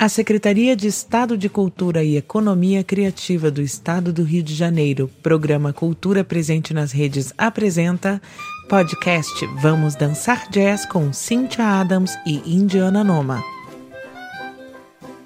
A Secretaria de Estado de Cultura e Economia Criativa do Estado do Rio de Janeiro, Programa Cultura Presente nas Redes, apresenta podcast Vamos Dançar Jazz com Cynthia Adams e Indiana Noma.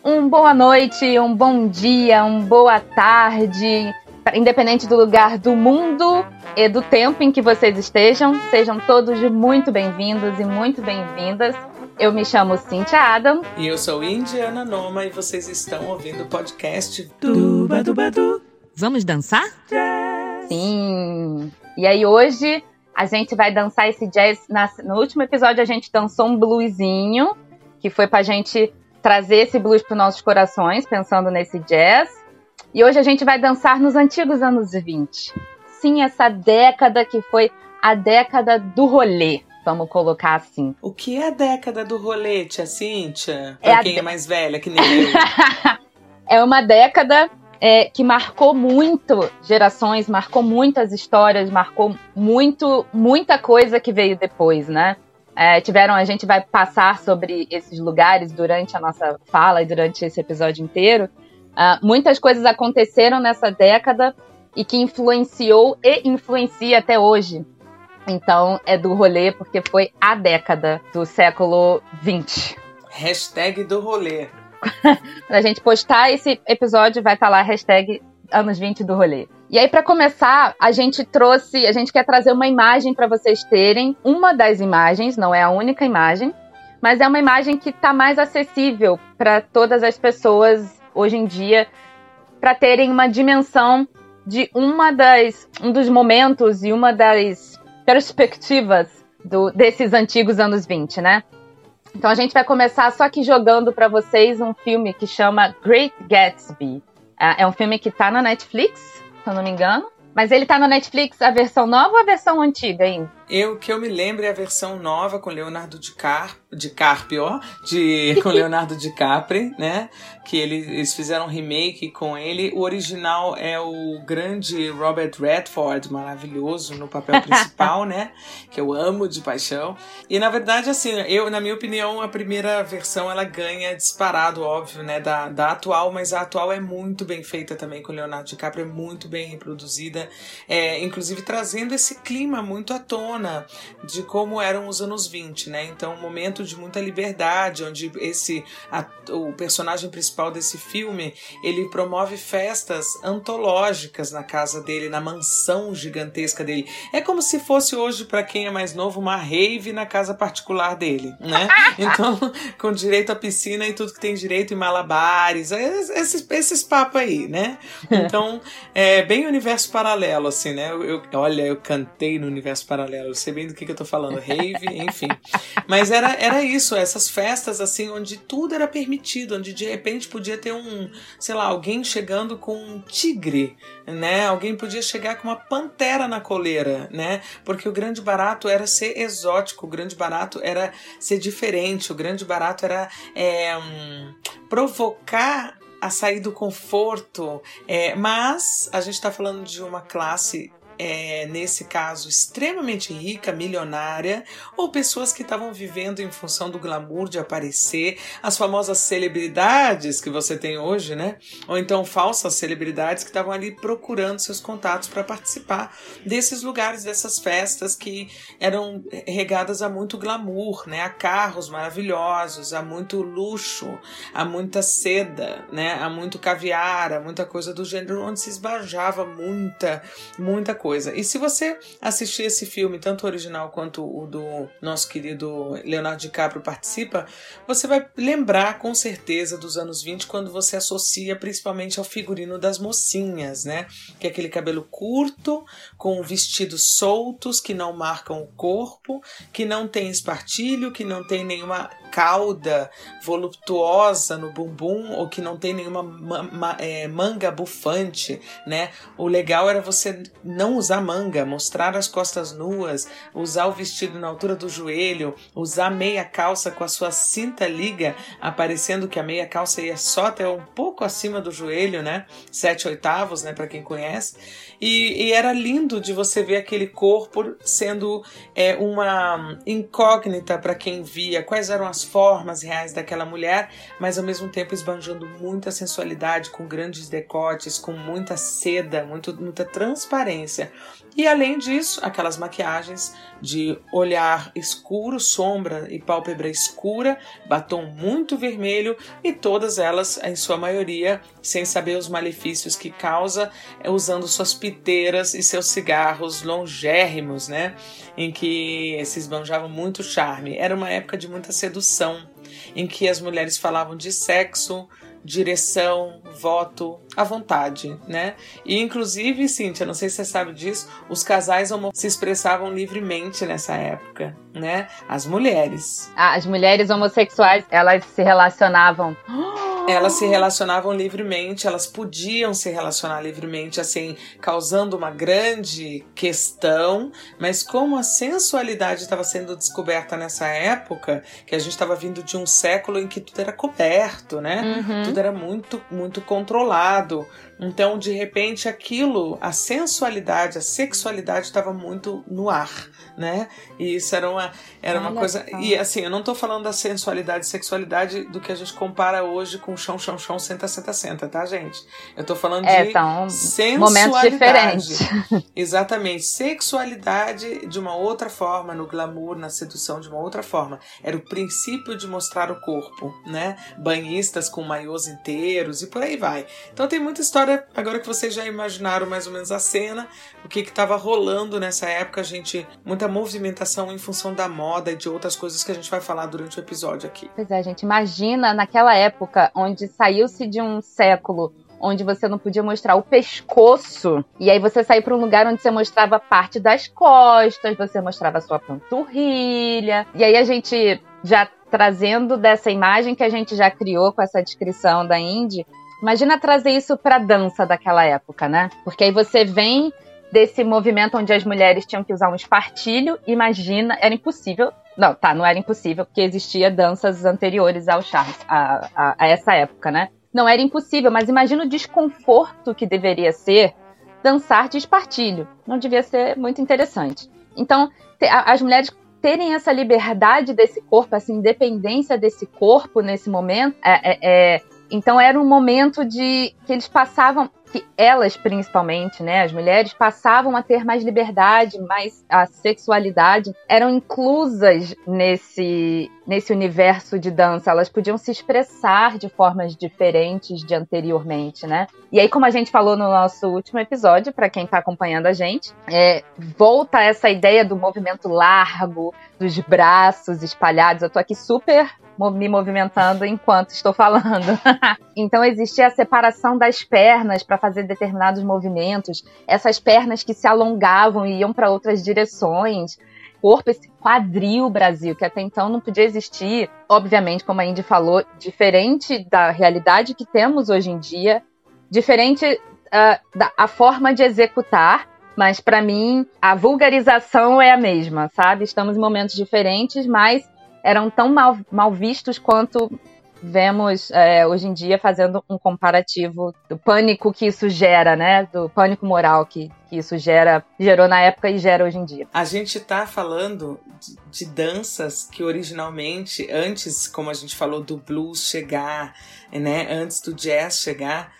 Um boa noite, um bom dia, um boa tarde, independente do lugar do mundo e do tempo em que vocês estejam, sejam todos muito bem-vindos e muito bem-vindas eu me chamo Cintia Adam. E eu sou Indiana Noma e vocês estão ouvindo o podcast Duba Duba Du. Vamos dançar? Jazz. Sim! E aí hoje a gente vai dançar esse jazz. no último episódio a gente dançou um bluesinho, que foi pra gente trazer esse blues para nossos corações, pensando nesse jazz. E hoje a gente vai dançar nos antigos anos 20. Sim, essa década que foi a década do rolê. Vamos colocar assim. O que é a década do rolete, a Cíntia? Pra é quem é mais velha, que nem eu. é uma década é, que marcou muito gerações, marcou muitas histórias, marcou muito, muita coisa que veio depois, né? É, tiveram, a gente vai passar sobre esses lugares durante a nossa fala e durante esse episódio inteiro. Uh, muitas coisas aconteceram nessa década e que influenciou e influencia até hoje então é do rolê porque foi a década do século 20. Hashtag do rolê. pra gente postar esse episódio, vai estar tá lá hashtag anos 20 do rolê. E aí, para começar, a gente trouxe, a gente quer trazer uma imagem para vocês terem. Uma das imagens, não é a única imagem, mas é uma imagem que está mais acessível para todas as pessoas hoje em dia, para terem uma dimensão de uma das, um dos momentos e uma das perspectivas do, desses antigos anos 20, né? Então a gente vai começar só aqui jogando para vocês um filme que chama Great Gatsby. É, é um filme que tá na Netflix, se eu não me engano. Mas ele tá na Netflix a versão nova ou a versão antiga ainda? Eu que eu me lembro é a versão nova com Leonardo DiCaprio, DiCaprio de com Leonardo DiCaprio, né? Que ele, eles fizeram um remake com ele. O original é o grande Robert Redford, maravilhoso no papel principal, né? Que eu amo de paixão. E na verdade, assim, eu, na minha opinião, a primeira versão ela ganha disparado, óbvio, né? Da, da atual, mas a atual é muito bem feita também com Leonardo DiCaprio, é muito bem reproduzida, é, inclusive trazendo esse clima muito à tona tona de como eram os anos 20, né? Então, um momento de muita liberdade, onde esse a, o personagem principal desse filme, ele promove festas antológicas na casa dele, na mansão gigantesca dele. É como se fosse hoje para quem é mais novo uma rave na casa particular dele, né? Então, com direito à piscina e tudo que tem direito em malabares, é, esses esses papos aí, né? Então, é bem universo paralelo assim, né? Eu, eu, olha, eu cantei no universo paralelo eu sei bem do que, que eu tô falando, rave, enfim. Mas era, era isso, essas festas assim, onde tudo era permitido, onde de repente podia ter um, sei lá, alguém chegando com um tigre, né? Alguém podia chegar com uma pantera na coleira, né? Porque o grande barato era ser exótico, o grande barato era ser diferente, o grande barato era é, um, provocar a sair do conforto, é, mas a gente está falando de uma classe é, nesse caso, extremamente rica, milionária, ou pessoas que estavam vivendo em função do glamour de aparecer, as famosas celebridades que você tem hoje, né? Ou então falsas celebridades que estavam ali procurando seus contatos para participar desses lugares, dessas festas que eram regadas a muito glamour, né? A carros maravilhosos, a muito luxo, a muita seda, né? A muito caviar, a muita coisa do gênero, onde se esbajava muita, muita coisa. E se você assistir esse filme, tanto o original quanto o do nosso querido Leonardo DiCaprio participa, você vai lembrar com certeza dos anos 20 quando você associa principalmente ao figurino das mocinhas, né? Que é aquele cabelo curto, com vestidos soltos que não marcam o corpo, que não tem espartilho, que não tem nenhuma cauda voluptuosa no bumbum ou que não tem nenhuma ma ma é, manga bufante, né? O legal era você não usar manga, mostrar as costas nuas, usar o vestido na altura do joelho, usar meia calça com a sua cinta liga, aparecendo que a meia calça ia só até um pouco acima do joelho, né? Sete oitavos, né? Para quem conhece. E, e, era lindo de você ver aquele corpo sendo é, uma incógnita para quem via quais eram as formas reais daquela mulher, mas ao mesmo tempo esbanjando muita sensualidade, com grandes decotes, com muita seda, muito, muita transparência. E além disso, aquelas maquiagens de olhar escuro, sombra e pálpebra escura, batom muito vermelho e todas elas, em sua maioria, sem saber os malefícios que causa, usando suas piteiras e seus cigarros longérrimos, né? Em que se esbanjavam muito charme. Era uma época de muita sedução, em que as mulheres falavam de sexo, direção, voto, à vontade, né? E inclusive, Cíntia, não sei se você sabe disso, os casais se expressavam livremente nessa época, né? As mulheres. Ah, as mulheres homossexuais, elas se relacionavam. Elas se relacionavam livremente, elas podiam se relacionar livremente, assim, causando uma grande questão, mas como a sensualidade estava sendo descoberta nessa época, que a gente estava vindo de um século em que tudo era coberto, né? Uhum. Tudo era muito, muito controlado. Então, de repente, aquilo, a sensualidade, a sexualidade estava muito no ar, né? E isso era uma, era uma coisa. E assim, eu não estou falando da sensualidade e sexualidade do que a gente compara hoje com chão, chão, chão, senta, senta, senta, tá, gente? Eu estou falando é, de são sensualidade. Exatamente. Sexualidade de uma outra forma, no glamour, na sedução de uma outra forma. Era o princípio de mostrar o corpo, né? Banhistas com maiôs inteiros e por aí vai. Então tem muita história agora, agora que vocês já imaginaram mais ou menos a cena, o que estava rolando nessa época, a gente. Muita movimentação em função da moda e de outras coisas que a gente vai falar durante o episódio aqui. Pois é, gente, imagina naquela época onde saiu-se de um século onde você não podia mostrar o pescoço. E aí você sair para um lugar onde você mostrava parte das costas, você mostrava a sua panturrilha. E aí a gente já trazendo dessa imagem que a gente já criou com essa descrição da Indy, Imagina trazer isso para dança daquela época, né? Porque aí você vem desse movimento onde as mulheres tinham que usar um espartilho, imagina, era impossível. Não, tá, não era impossível, porque existia danças anteriores ao Charles, a, a, a essa época, né? Não era impossível, mas imagina o desconforto que deveria ser dançar de espartilho. Não devia ser muito interessante. Então, as mulheres terem essa liberdade desse corpo, essa independência desse corpo nesse momento, é, é, é então era um momento de que eles passavam, que elas principalmente, né, as mulheres passavam a ter mais liberdade, mais a sexualidade, eram inclusas nesse nesse universo de dança, elas podiam se expressar de formas diferentes de anteriormente, né? E aí, como a gente falou no nosso último episódio, para quem está acompanhando a gente, é, volta essa ideia do movimento largo, dos braços espalhados. Eu tô aqui super me movimentando enquanto estou falando. então existia a separação das pernas para fazer determinados movimentos, essas pernas que se alongavam e iam para outras direções. Corpo, esse quadril Brasil, que até então não podia existir, obviamente, como a Indy falou, diferente da realidade que temos hoje em dia, diferente uh, da a forma de executar, mas para mim a vulgarização é a mesma, sabe? Estamos em momentos diferentes, mas eram tão mal, mal vistos quanto vemos é, hoje em dia fazendo um comparativo do pânico que isso gera, né? Do pânico moral que, que isso gera, gerou na época e gera hoje em dia. A gente está falando de, de, danças que originalmente, antes, como a gente falou, do blues chegar, né? Antes do jazz chegar,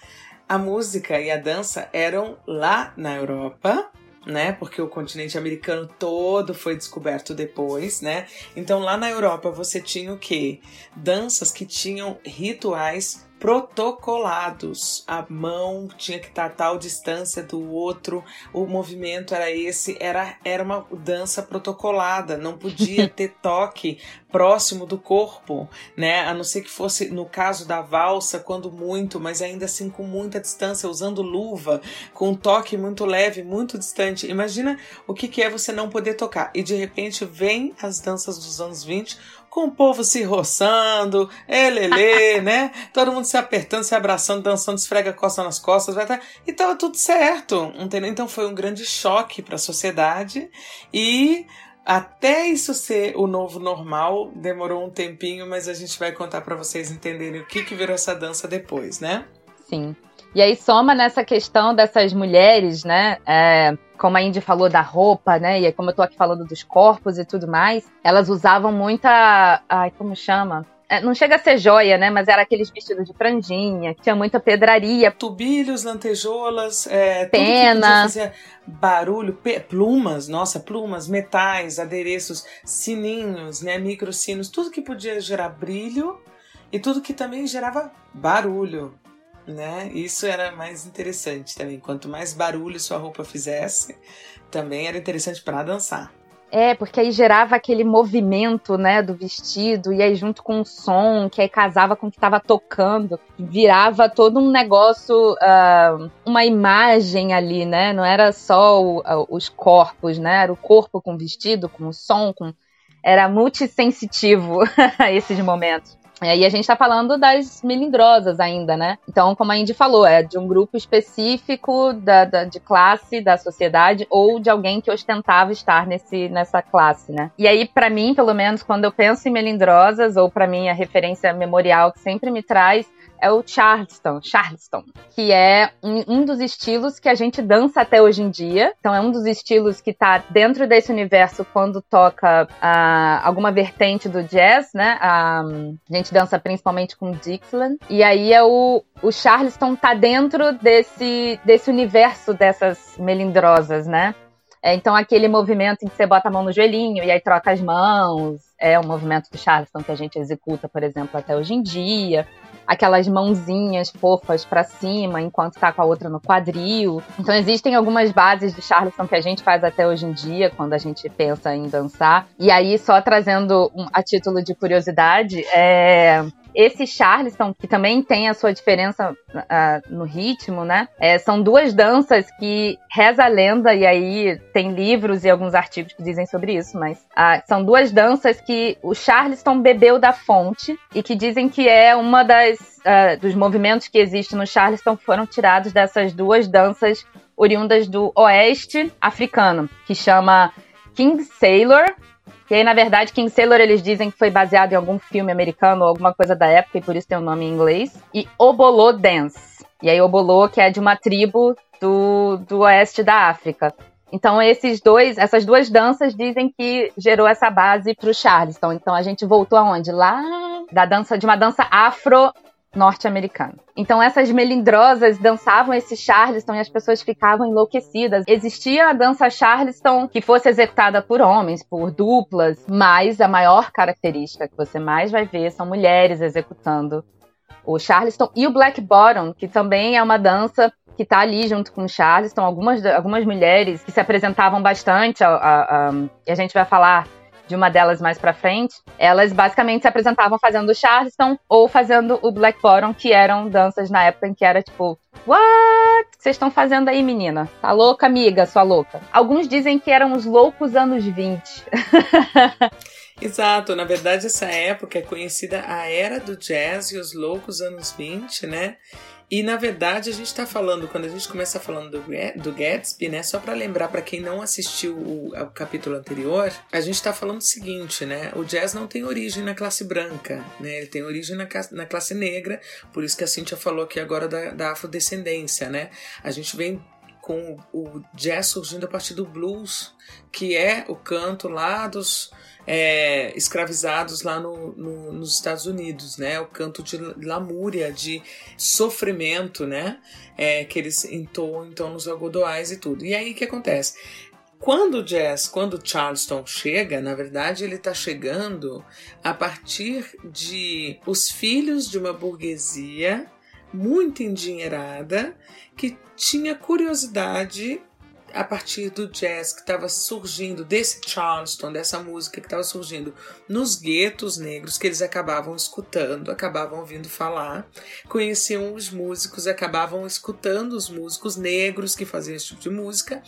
a música e a dança eram lá na Europa, né? Porque o continente americano todo foi descoberto depois, né? Então lá na Europa você tinha o quê? Danças que tinham rituais protocolados. A mão tinha que estar a tal distância do outro, o movimento era esse, era, era uma dança protocolada, não podia ter toque próximo do corpo, né? A não ser que fosse no caso da valsa, quando muito, mas ainda assim com muita distância, usando luva, com um toque muito leve, muito distante. Imagina o que, que é você não poder tocar. E de repente vem as danças dos anos 20 com o povo se roçando, elele, né? todo mundo se apertando, se abraçando, dançando, esfrega a costa nas costas, vai tá, e tava tudo certo, entendeu? Então foi um grande choque para a sociedade e até isso ser o novo normal, demorou um tempinho, mas a gente vai contar para vocês entenderem o que, que virou essa dança depois, né? Sim. E aí soma nessa questão dessas mulheres, né? É, como a Indy falou da roupa, né? E como eu tô aqui falando dos corpos e tudo mais, elas usavam muita. Ai, como chama? É, não chega a ser joia, né? Mas era aqueles vestidos de franjinha, que tinha muita pedraria. Tubilhos, lantejoulas, é, pena. Barulho, plumas, nossa, plumas, metais, adereços, sininhos, né? Microsinos, tudo que podia gerar brilho e tudo que também gerava barulho. Né? Isso era mais interessante também. Quanto mais barulho sua roupa fizesse, também era interessante para dançar. É, porque aí gerava aquele movimento, né, do vestido, e aí junto com o som, que aí casava com o que estava tocando, virava todo um negócio, uh, uma imagem ali, né? Não era só o, os corpos, né? Era o corpo com o vestido, com o som, com... Era multissensitivo esses momentos. É, e a gente está falando das melindrosas ainda, né? Então, como a Indy falou, é de um grupo específico da, da, de classe, da sociedade, ou de alguém que ostentava estar nesse, nessa classe, né? E aí, para mim, pelo menos, quando eu penso em melindrosas, ou para mim a referência memorial que sempre me traz é o Charleston, Charleston, que é um, um, dos estilos que a gente dança até hoje em dia. Então é um dos estilos que está dentro desse universo quando toca uh, alguma vertente do jazz, né? Uh, a gente dança principalmente com Dixieland. E aí é o, o Charleston tá dentro desse, desse universo dessas melindrosas, né? É, então aquele movimento em que você bota a mão no joelhinho e aí troca as mãos, é um movimento do Charleston que a gente executa, por exemplo, até hoje em dia aquelas mãozinhas fofas para cima enquanto tá com a outra no quadril. Então existem algumas bases de Charleston que a gente faz até hoje em dia quando a gente pensa em dançar. E aí só trazendo um, a título de curiosidade, é esse Charleston, que também tem a sua diferença uh, no ritmo, né? É, são duas danças que reza a lenda, e aí tem livros e alguns artigos que dizem sobre isso, mas uh, são duas danças que o Charleston bebeu da fonte e que dizem que é uma das uh, dos movimentos que existem no Charleston foram tirados dessas duas danças oriundas do oeste africano, que chama King Sailor e aí, na verdade, King Sailor eles dizem que foi baseado em algum filme americano ou alguma coisa da época, e por isso tem o um nome em inglês. E Obolô Dance. E aí, Obolô, que é de uma tribo do, do oeste da África. Então, esses dois, essas duas danças dizem que gerou essa base para o Charleston. Então, a gente voltou aonde? Lá da dança, de uma dança afro norte-americano. Então essas melindrosas dançavam esse Charleston e as pessoas ficavam enlouquecidas. Existia a dança Charleston que fosse executada por homens, por duplas, mas a maior característica que você mais vai ver são mulheres executando o Charleston e o Black Bottom, que também é uma dança que está ali junto com o Charleston. Algumas, algumas mulheres que se apresentavam bastante, a, a, a, e a gente vai falar de uma delas mais pra frente, elas basicamente se apresentavam fazendo o Charleston ou fazendo o Black Bottom, que eram danças na época em que era tipo, what? Vocês estão fazendo aí, menina? Tá louca, amiga, sua louca? Alguns dizem que eram os loucos anos 20. Exato, na verdade essa época é conhecida a era do jazz e os loucos anos 20, né? E na verdade a gente está falando, quando a gente começa falando do, do Gatsby, né? Só para lembrar para quem não assistiu o, o, capítulo anterior, a gente está falando o seguinte, né? O jazz não tem origem na classe branca, né? Ele tem origem na, na classe negra, por isso que a Cintia falou aqui agora da, da afrodescendência, né? A gente vem com o jazz surgindo a partir do blues, que é o canto lá dos é, escravizados lá no, no, nos Estados Unidos, né? O canto de lamúria, de sofrimento, né? É, que eles entoam então nos algodoais e tudo. E aí o que acontece? Quando o jazz, quando o Charleston chega, na verdade ele está chegando a partir de os filhos de uma burguesia muito endinheirada que tinha curiosidade a partir do jazz que estava surgindo, desse Charleston, dessa música que estava surgindo nos guetos negros, que eles acabavam escutando, acabavam ouvindo falar, conheciam os músicos, acabavam escutando os músicos negros que faziam esse tipo de música,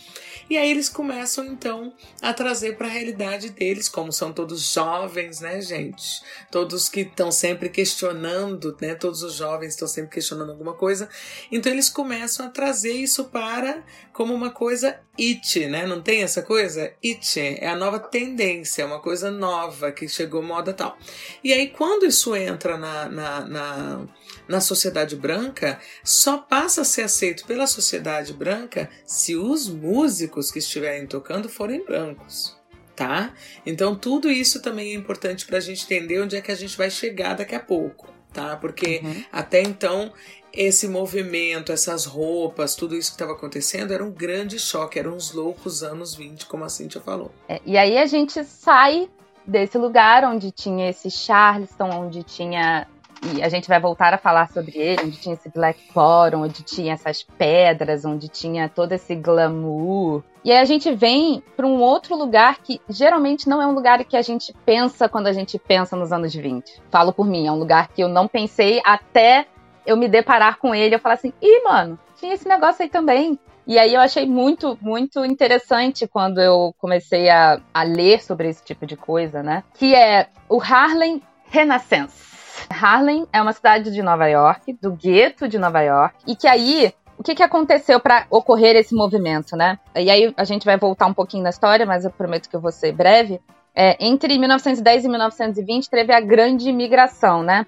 e aí eles começam então a trazer para a realidade deles, como são todos jovens, né, gente? Todos que estão sempre questionando, né? Todos os jovens estão sempre questionando alguma coisa, então eles começam a trazer isso para como uma coisa it, né? Não tem essa coisa? It é a nova tendência, é uma coisa nova que chegou moda tal. E aí, quando isso entra na, na, na, na sociedade branca, só passa a ser aceito pela sociedade branca se os músicos que estiverem tocando forem brancos. Tá? Então, tudo isso também é importante para a gente entender onde é que a gente vai chegar daqui a pouco tá? Porque uhum. até então esse movimento, essas roupas, tudo isso que estava acontecendo era um grande choque, eram uns loucos anos 20, como a Cintia falou. É, e aí a gente sai desse lugar onde tinha esse Charleston, onde tinha. E a gente vai voltar a falar sobre ele, onde tinha esse Black Bottom, onde tinha essas pedras, onde tinha todo esse glamour. E aí a gente vem para um outro lugar que geralmente não é um lugar que a gente pensa quando a gente pensa nos anos 20. Falo por mim, é um lugar que eu não pensei até eu me deparar com ele, eu falar assim, ih, mano, tinha esse negócio aí também. E aí eu achei muito, muito interessante quando eu comecei a, a ler sobre esse tipo de coisa, né? Que é o Harlem Renaissance. Harlem é uma cidade de Nova York, do gueto de Nova York, e que aí o que, que aconteceu para ocorrer esse movimento, né? E aí a gente vai voltar um pouquinho na história, mas eu prometo que eu vou ser breve. É, entre 1910 e 1920 teve a grande imigração, né?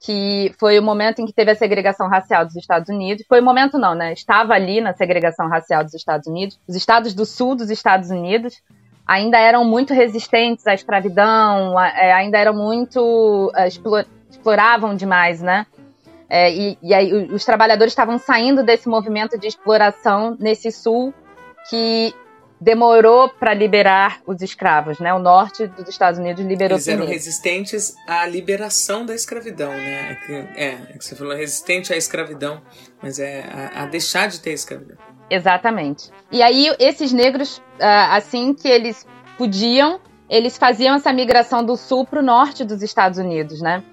Que foi o momento em que teve a segregação racial dos Estados Unidos. Foi o momento não, né? Estava ali na segregação racial dos Estados Unidos. Os estados do sul dos Estados Unidos ainda eram muito resistentes à escravidão, é, ainda eram muito é, exploravam demais, né? É, e, e aí os trabalhadores estavam saindo desse movimento de exploração nesse sul que demorou para liberar os escravos, né? O norte dos Estados Unidos liberou Eles eram resistentes à liberação da escravidão, né? É que, é, é que você falou resistente à escravidão, mas é a, a, deixar de ter escravidão. Exatamente. E aí esses negros, ah, assim que eles podiam, eles faziam essa migração do sul para o norte dos Estados Unidos, né?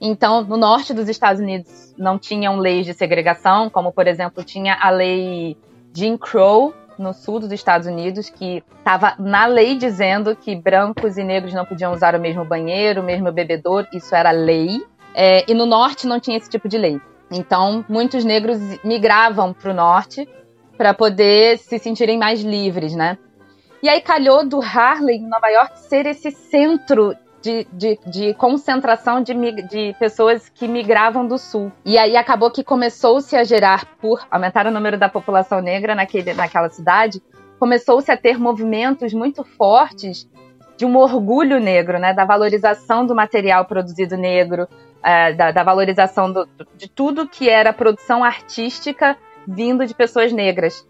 Então, no norte dos Estados Unidos não tinham leis de segregação, como por exemplo tinha a lei Jim Crow, no sul dos Estados Unidos que estava na lei dizendo que brancos e negros não podiam usar o mesmo banheiro, o mesmo bebedouro, isso era lei. É, e no norte não tinha esse tipo de lei. Então, muitos negros migravam para o norte para poder se sentirem mais livres, né? E aí calhou do Harlem, em Nova York, ser esse centro de, de, de concentração de, de pessoas que migravam do sul. E aí acabou que começou-se a gerar, por aumentar o número da população negra naquele, naquela cidade, começou-se a ter movimentos muito fortes de um orgulho negro, né, da valorização do material produzido negro, é, da, da, valorização do, de tudo que era produção artística vindo de pessoas negras.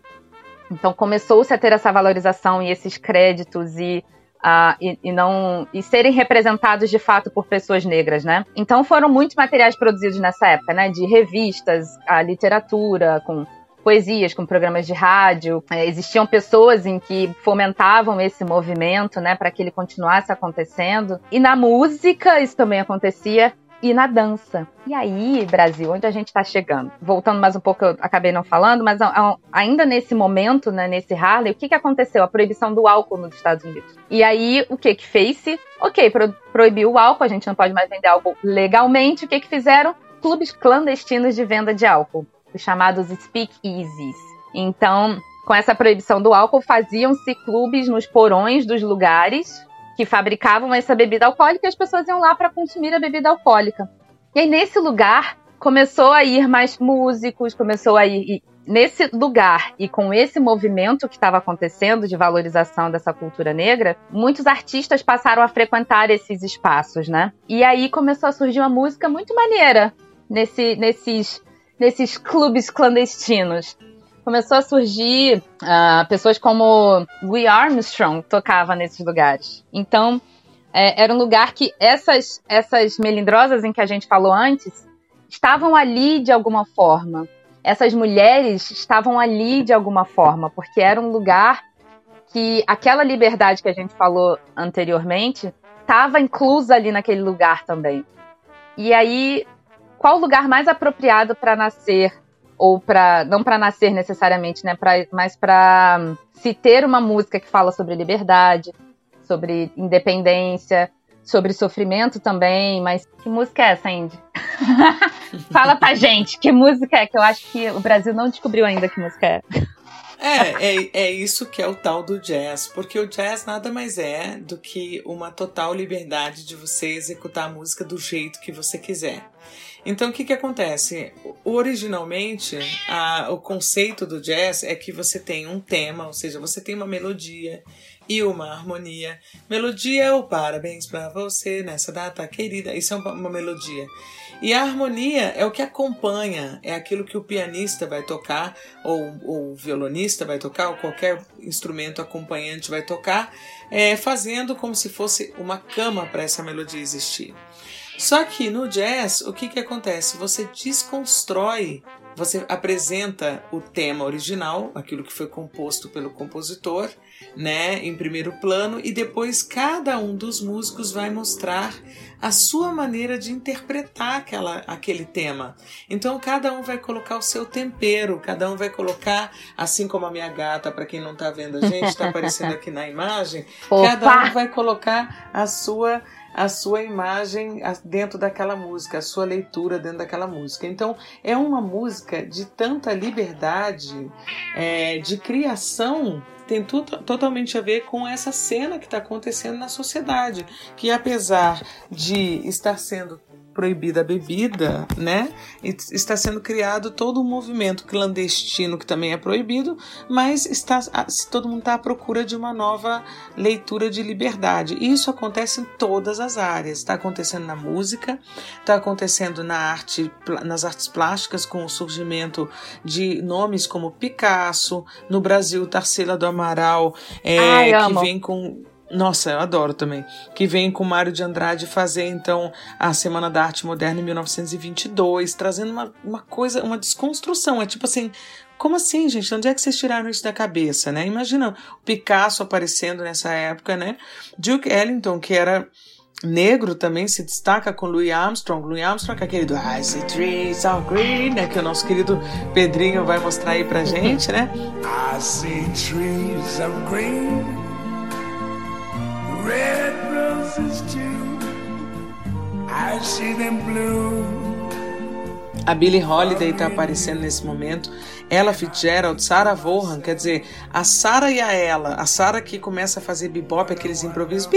Então começou-se a ter essa valorização e esses créditos e Uh, e, e, não e serem representados de fato por pessoas negras, né? Então foram muitos materiais produzidos nessa época, né? De revistas, a literatura, com poesias, com programas de rádio. É, existiam pessoas em que fomentavam esse movimento, né? Para que ele continuasse acontecendo. E na música isso também acontecia e na dança. E aí, Brasil, onde a gente está chegando? Voltando mais um pouco, eu acabei não falando, mas ainda nesse momento, né, nesse Harley, o que, que aconteceu? A proibição do álcool nos Estados Unidos. E aí, o que que fez-se? Ok, pro, proibiu o álcool, a gente não pode mais vender álcool legalmente. O que que fizeram? Clubes clandestinos de venda de álcool, os chamados speakeasies. Então, com essa proibição do álcool, faziam-se clubes nos porões dos lugares que fabricavam essa bebida alcoólica e as pessoas iam lá para consumir a bebida alcoólica. E aí, nesse lugar, começou a ir mais músicos, começou a ir. nesse lugar e com esse movimento que estava acontecendo de valorização dessa cultura negra, muitos artistas passaram a frequentar esses espaços, né? E aí começou a surgir uma música muito maneira nesse, nesses, nesses clubes clandestinos começou a surgir uh, pessoas como Louis Armstrong tocava nesses lugares. Então, é, era um lugar que essas, essas melindrosas em que a gente falou antes estavam ali de alguma forma. essas mulheres estavam ali de alguma forma, porque era um lugar que aquela liberdade que a gente falou anteriormente estava inclusa ali naquele lugar também. E aí, qual o lugar mais apropriado para nascer ou para não para nascer necessariamente, né, pra, mas para hum, se ter uma música que fala sobre liberdade, sobre independência, sobre sofrimento também, mas que música é essa, Indy? Fala pra gente, que música é? Que eu acho que o Brasil não descobriu ainda que música é. É, é, é isso que é o tal do jazz, porque o jazz nada mais é do que uma total liberdade de você executar a música do jeito que você quiser. Então, o que, que acontece? Originalmente, a, o conceito do jazz é que você tem um tema, ou seja, você tem uma melodia e uma harmonia. Melodia é o parabéns para você nessa data querida. Isso é uma, melodia. E a harmonia é o que acompanha, é aquilo que o pianista vai tocar, ou, ou o violonista vai tocar, ou qualquer instrumento acompanhante vai tocar, é, fazendo como se fosse uma cama para essa melodia existir. Só que no jazz, o que, que acontece? Você desconstrói, você apresenta o tema original, aquilo que foi composto pelo compositor, né, em primeiro plano, e depois cada um dos músicos vai mostrar a sua maneira de interpretar aquela, aquele tema. Então cada um vai colocar o seu tempero, cada um vai colocar, assim como a minha gata, para quem não está vendo a gente, está aparecendo aqui na imagem, Opa! cada um vai colocar a sua a sua imagem dentro daquela música, a sua leitura dentro daquela música. Então, é uma música de tanta liberdade, é, de criação tem tudo totalmente a ver com essa cena que está acontecendo na sociedade, que apesar de estar sendo proibida a bebida, né? Está sendo criado todo um movimento clandestino que também é proibido, mas está, todo mundo está à procura de uma nova leitura de liberdade. E isso acontece em todas as áreas. Está acontecendo na música, está acontecendo na arte, nas artes plásticas com o surgimento de nomes como Picasso, no Brasil Tarsila do Amaral, é, Ai, que vem com nossa, eu adoro também. Que vem com Mário de Andrade fazer então a Semana da Arte Moderna em 1922, trazendo uma, uma coisa, uma desconstrução. É tipo assim, como assim, gente? Onde é que vocês tiraram isso da cabeça, né? Imagina o Picasso aparecendo nessa época, né? Duke Ellington, que era negro também se destaca com Louis Armstrong. Louis Armstrong é aquele do I see trees all green, né? Que o nosso querido Pedrinho vai mostrar aí pra gente, né? I see trees of green red roses too. I see them bloom. A Billie Holiday está aparecendo nesse momento ela Fitzgerald, Sarah Vaughan, quer dizer, a Sarah e a ela, a Sarah que começa a fazer bebop, aqueles improvisos,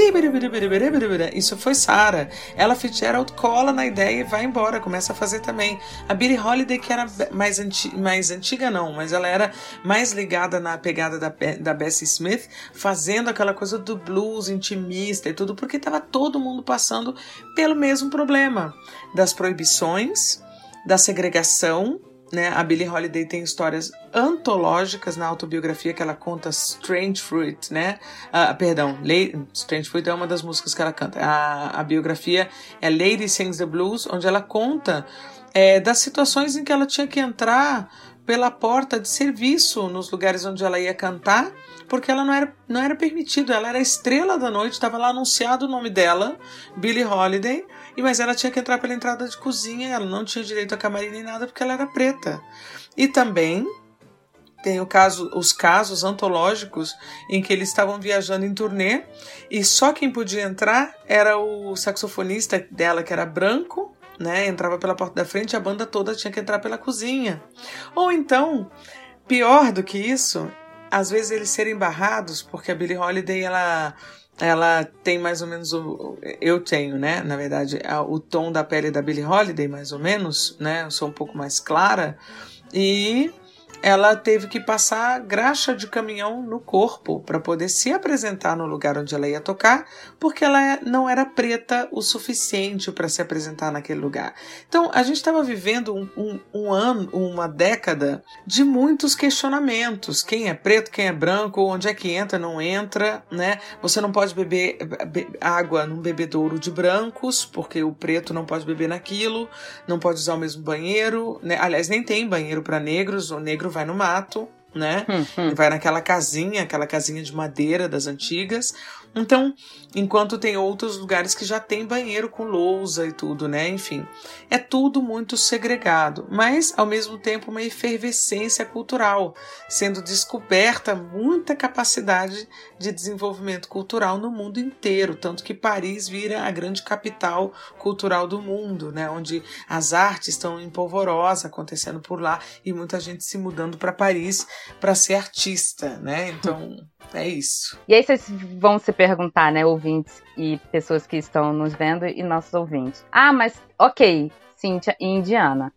isso foi Sarah. Ela Fitzgerald cola na ideia e vai embora, começa a fazer também. A Billie Holiday, que era mais, anti, mais antiga, não, mas ela era mais ligada na pegada da, da Bessie Smith, fazendo aquela coisa do blues intimista e tudo, porque estava todo mundo passando pelo mesmo problema das proibições, da segregação né? A Billie Holiday tem histórias antológicas na autobiografia que ela conta Strange Fruit, né? Uh, perdão, Strange Fruit é uma das músicas que ela canta. A, a biografia é Lady Sings the Blues, onde ela conta é, das situações em que ela tinha que entrar pela porta de serviço nos lugares onde ela ia cantar, porque ela não era, não era permitido, ela era estrela da noite, estava lá anunciado o nome dela, Billie Holiday, e mas ela tinha que entrar pela entrada de cozinha, ela não tinha direito a camarim nem nada porque ela era preta. E também tem o caso, os casos antológicos em que eles estavam viajando em turnê e só quem podia entrar era o saxofonista dela, que era branco, né? Entrava pela porta da frente, a banda toda tinha que entrar pela cozinha. Ou então, pior do que isso, às vezes eles serem barrados, porque a Billie Holiday ela ela tem mais ou menos o. Eu tenho, né? Na verdade, o tom da pele da Billie Holiday, mais ou menos, né? Eu sou um pouco mais clara. E ela teve que passar graxa de caminhão no corpo para poder se apresentar no lugar onde ela ia tocar, porque ela é, não era preta o suficiente para se apresentar naquele lugar. Então a gente estava vivendo um, um, um, ano, uma década de muitos questionamentos: quem é preto, quem é branco, onde é que entra, não entra, né? Você não pode beber be, água num bebedouro de brancos, porque o preto não pode beber naquilo, não pode usar o mesmo banheiro, né? Aliás, nem tem banheiro para negros, o negro vai no mato, né? Hum, hum. Vai naquela casinha, aquela casinha de madeira das antigas. Então, enquanto tem outros lugares que já tem banheiro com lousa e tudo, né? Enfim, é tudo muito segregado, mas ao mesmo tempo uma efervescência cultural, sendo descoberta muita capacidade de desenvolvimento cultural no mundo inteiro, tanto que Paris vira a grande capital cultural do mundo, né? Onde as artes estão em polvorosa acontecendo por lá e muita gente se mudando para Paris para ser artista, né? Então, é isso. E aí vocês vão se perguntar, né, ouvintes e pessoas que estão nos vendo e nossos ouvintes. Ah, mas ok, Cíntia e Indiana.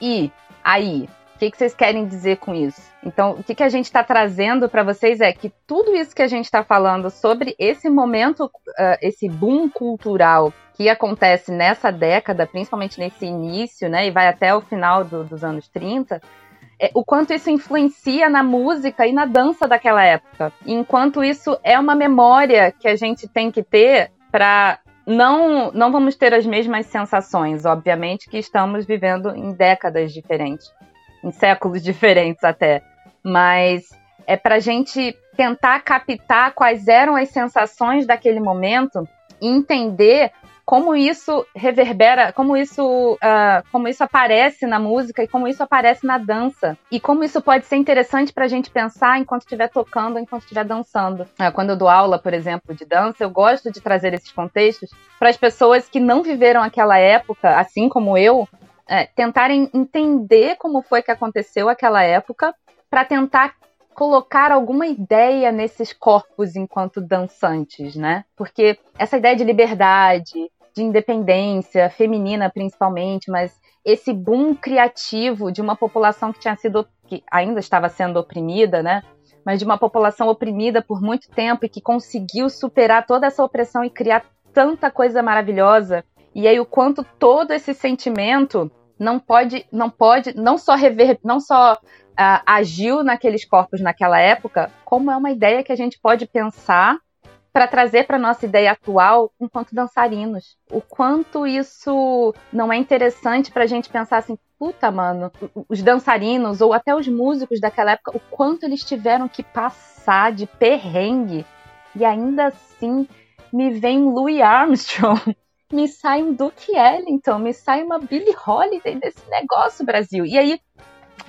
E aí, o que, que, vocês querem dizer com isso? Então, o que, que a gente está trazendo para vocês é que tudo isso que a gente está falando sobre esse momento, uh, esse boom cultural que acontece nessa década, principalmente nesse início, né, e vai até o final do, dos anos 30, é, o quanto isso influencia na música e na dança daquela época. Enquanto isso é uma memória que a gente tem que ter para não não vamos ter as mesmas sensações, obviamente que estamos vivendo em décadas diferentes, em séculos diferentes até, mas é para a gente tentar captar quais eram as sensações daquele momento e entender como isso reverbera, como isso, uh, como isso aparece na música e como isso aparece na dança. E como isso pode ser interessante para a gente pensar enquanto estiver tocando, enquanto estiver dançando. Uh, quando eu dou aula, por exemplo, de dança, eu gosto de trazer esses contextos para as pessoas que não viveram aquela época, assim como eu, é, tentarem entender como foi que aconteceu aquela época para tentar colocar alguma ideia nesses corpos enquanto dançantes, né? Porque essa ideia de liberdade, de independência feminina principalmente, mas esse boom criativo de uma população que tinha sido que ainda estava sendo oprimida, né? Mas de uma população oprimida por muito tempo e que conseguiu superar toda essa opressão e criar tanta coisa maravilhosa. E aí o quanto todo esse sentimento não pode, não pode, não só rever, não só uh, agiu naqueles corpos naquela época, como é uma ideia que a gente pode pensar para trazer para nossa ideia atual enquanto dançarinos. O quanto isso não é interessante para a gente pensar assim, puta, mano, os dançarinos ou até os músicos daquela época, o quanto eles tiveram que passar de perrengue e ainda assim me vem Louis Armstrong, me sai um Duke Ellington, me sai uma Billie Holiday desse negócio, Brasil. E aí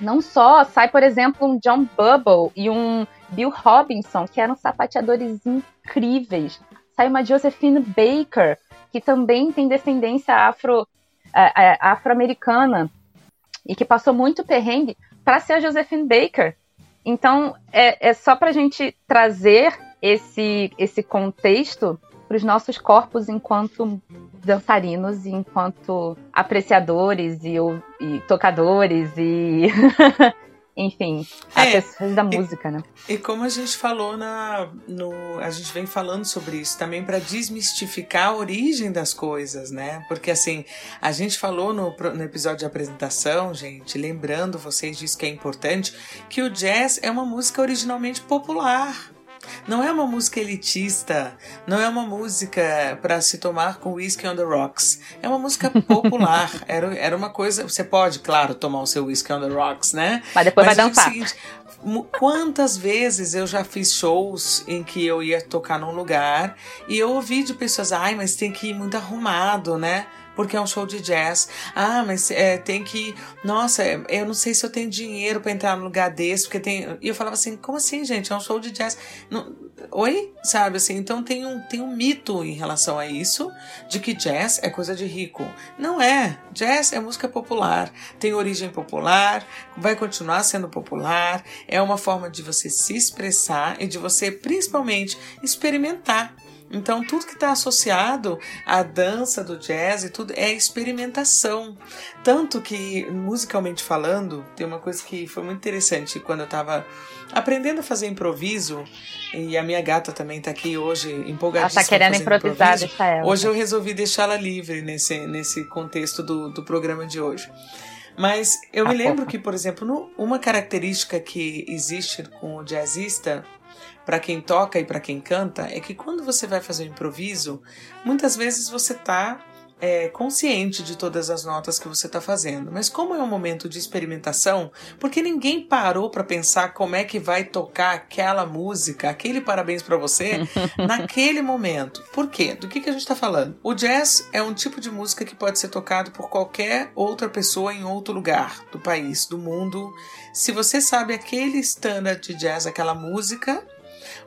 não só sai, por exemplo, um John Bubble e um Bill Robinson, que eram sapateadores incríveis. Sai uma Josephine Baker, que também tem descendência afro, é, é, afro-americana e que passou muito perrengue para ser a Josephine Baker. Então, é, é só para a gente trazer esse, esse contexto para os nossos corpos enquanto dançarinos e enquanto apreciadores e, e tocadores e enfim, é, pessoas da música, e, né? E como a gente falou na no a gente vem falando sobre isso também para desmistificar a origem das coisas, né? Porque assim, a gente falou no, no episódio de apresentação, gente, lembrando vocês disso que é importante, que o jazz é uma música originalmente popular. Não é uma música elitista, não é uma música para se tomar com whisky on the rocks. É uma música popular. era, era uma coisa. Você pode, claro, tomar o seu whisky on the rocks, né? Mas depois Mas vai dançar. Seguinte, quantas vezes eu já fiz shows em que eu ia tocar num lugar e eu ouvi de pessoas, ai, mas tem que ir muito arrumado, né? Porque é um show de jazz. Ah, mas é, tem que. Nossa, é, eu não sei se eu tenho dinheiro para entrar num lugar desse, porque tem. E eu falava assim: como assim, gente? É um show de jazz. Não... Oi? Sabe assim? Então tem um, tem um mito em relação a isso, de que jazz é coisa de rico. Não é. Jazz é música popular, tem origem popular, vai continuar sendo popular, é uma forma de você se expressar e de você, principalmente, experimentar Então, tudo que está associado à dança do jazz e tudo é experimentação. Tanto que, musicalmente falando, tem uma coisa que foi muito interessante quando eu estava aprendendo a fazer improviso, e a minha gata também está aqui hoje empolgadíssima. Ela tá querendo improvisar, deixa ela. Hoje eu resolvi deixá-la livre nesse, nesse contexto do, do programa de hoje. Mas eu me lembro que, por exemplo, no, uma característica que existe com o jazzista, para quem toca e para quem canta, é que quando você vai fazer um improviso, muitas vezes você está é, consciente de todas as notas que você está fazendo. Mas como é um momento de experimentação, porque ninguém parou para pensar como é que vai tocar aquela música, aquele parabéns para você, naquele momento. Por quê? Do que, que a gente está falando? O jazz é um tipo de música que pode ser tocado por qualquer outra pessoa em outro lugar do país, do mundo. Se você sabe aquele standard de jazz, aquela música,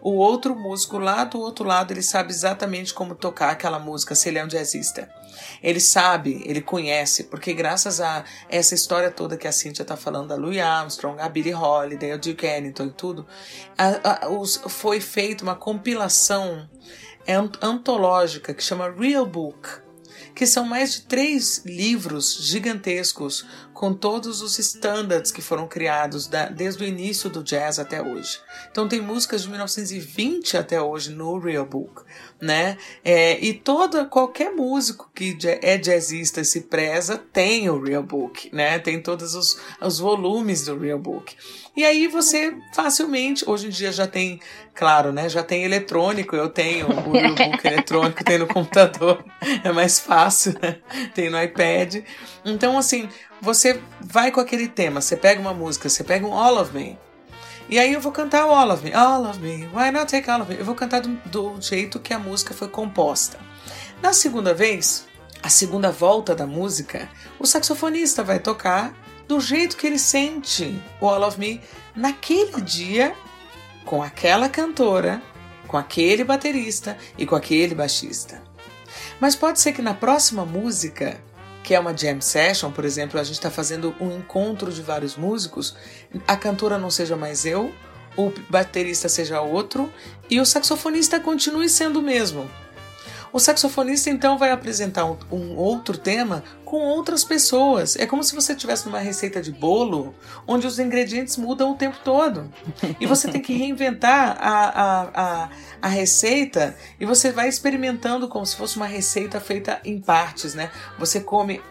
o outro músico lá do outro lado, ele sabe exatamente como tocar aquela música, se ele é um jazzista. Ele sabe, ele conhece, porque graças a essa história toda que a Cynthia está falando, da Louis Armstrong, a Billie Holiday, a Duke Ellington e tudo, a, a, os, foi feita uma compilação antológica que chama Real Book, que são mais de três livros gigantescos com todos os standards que foram criados da, desde o início do jazz até hoje. Então tem músicas de 1920 até hoje no Real Book, né? É, e toda qualquer músico que é jazzista e se preza tem o Real Book, né? Tem todos os, os volumes do Real Book. E aí você facilmente, hoje em dia já tem, claro, né? Já tem eletrônico, eu tenho o Real Book eletrônico, tem no computador, é mais fácil, né? Tem no iPad. Então, assim, você vai com aquele tema, você pega uma música, você pega um All of Me. E aí eu vou cantar o All of Me, All of Me, Why Not Take All of Me? Eu vou cantar do, do jeito que a música foi composta. Na segunda vez, a segunda volta da música, o saxofonista vai tocar do jeito que ele sente o All of Me naquele dia, com aquela cantora, com aquele baterista e com aquele baixista. Mas pode ser que na próxima música que é uma jam session, por exemplo, a gente está fazendo um encontro de vários músicos, a cantora não seja mais eu, o baterista seja outro e o saxofonista continue sendo o mesmo. O saxofonista então vai apresentar um, um, outro tema com outras pessoas. É como se você tivesse numa receita de bolo onde os ingredientes mudam o tempo todo. E você tem que reinventar a, a, a, a receita e você vai experimentando como se fosse uma receita feita em partes, né? Você come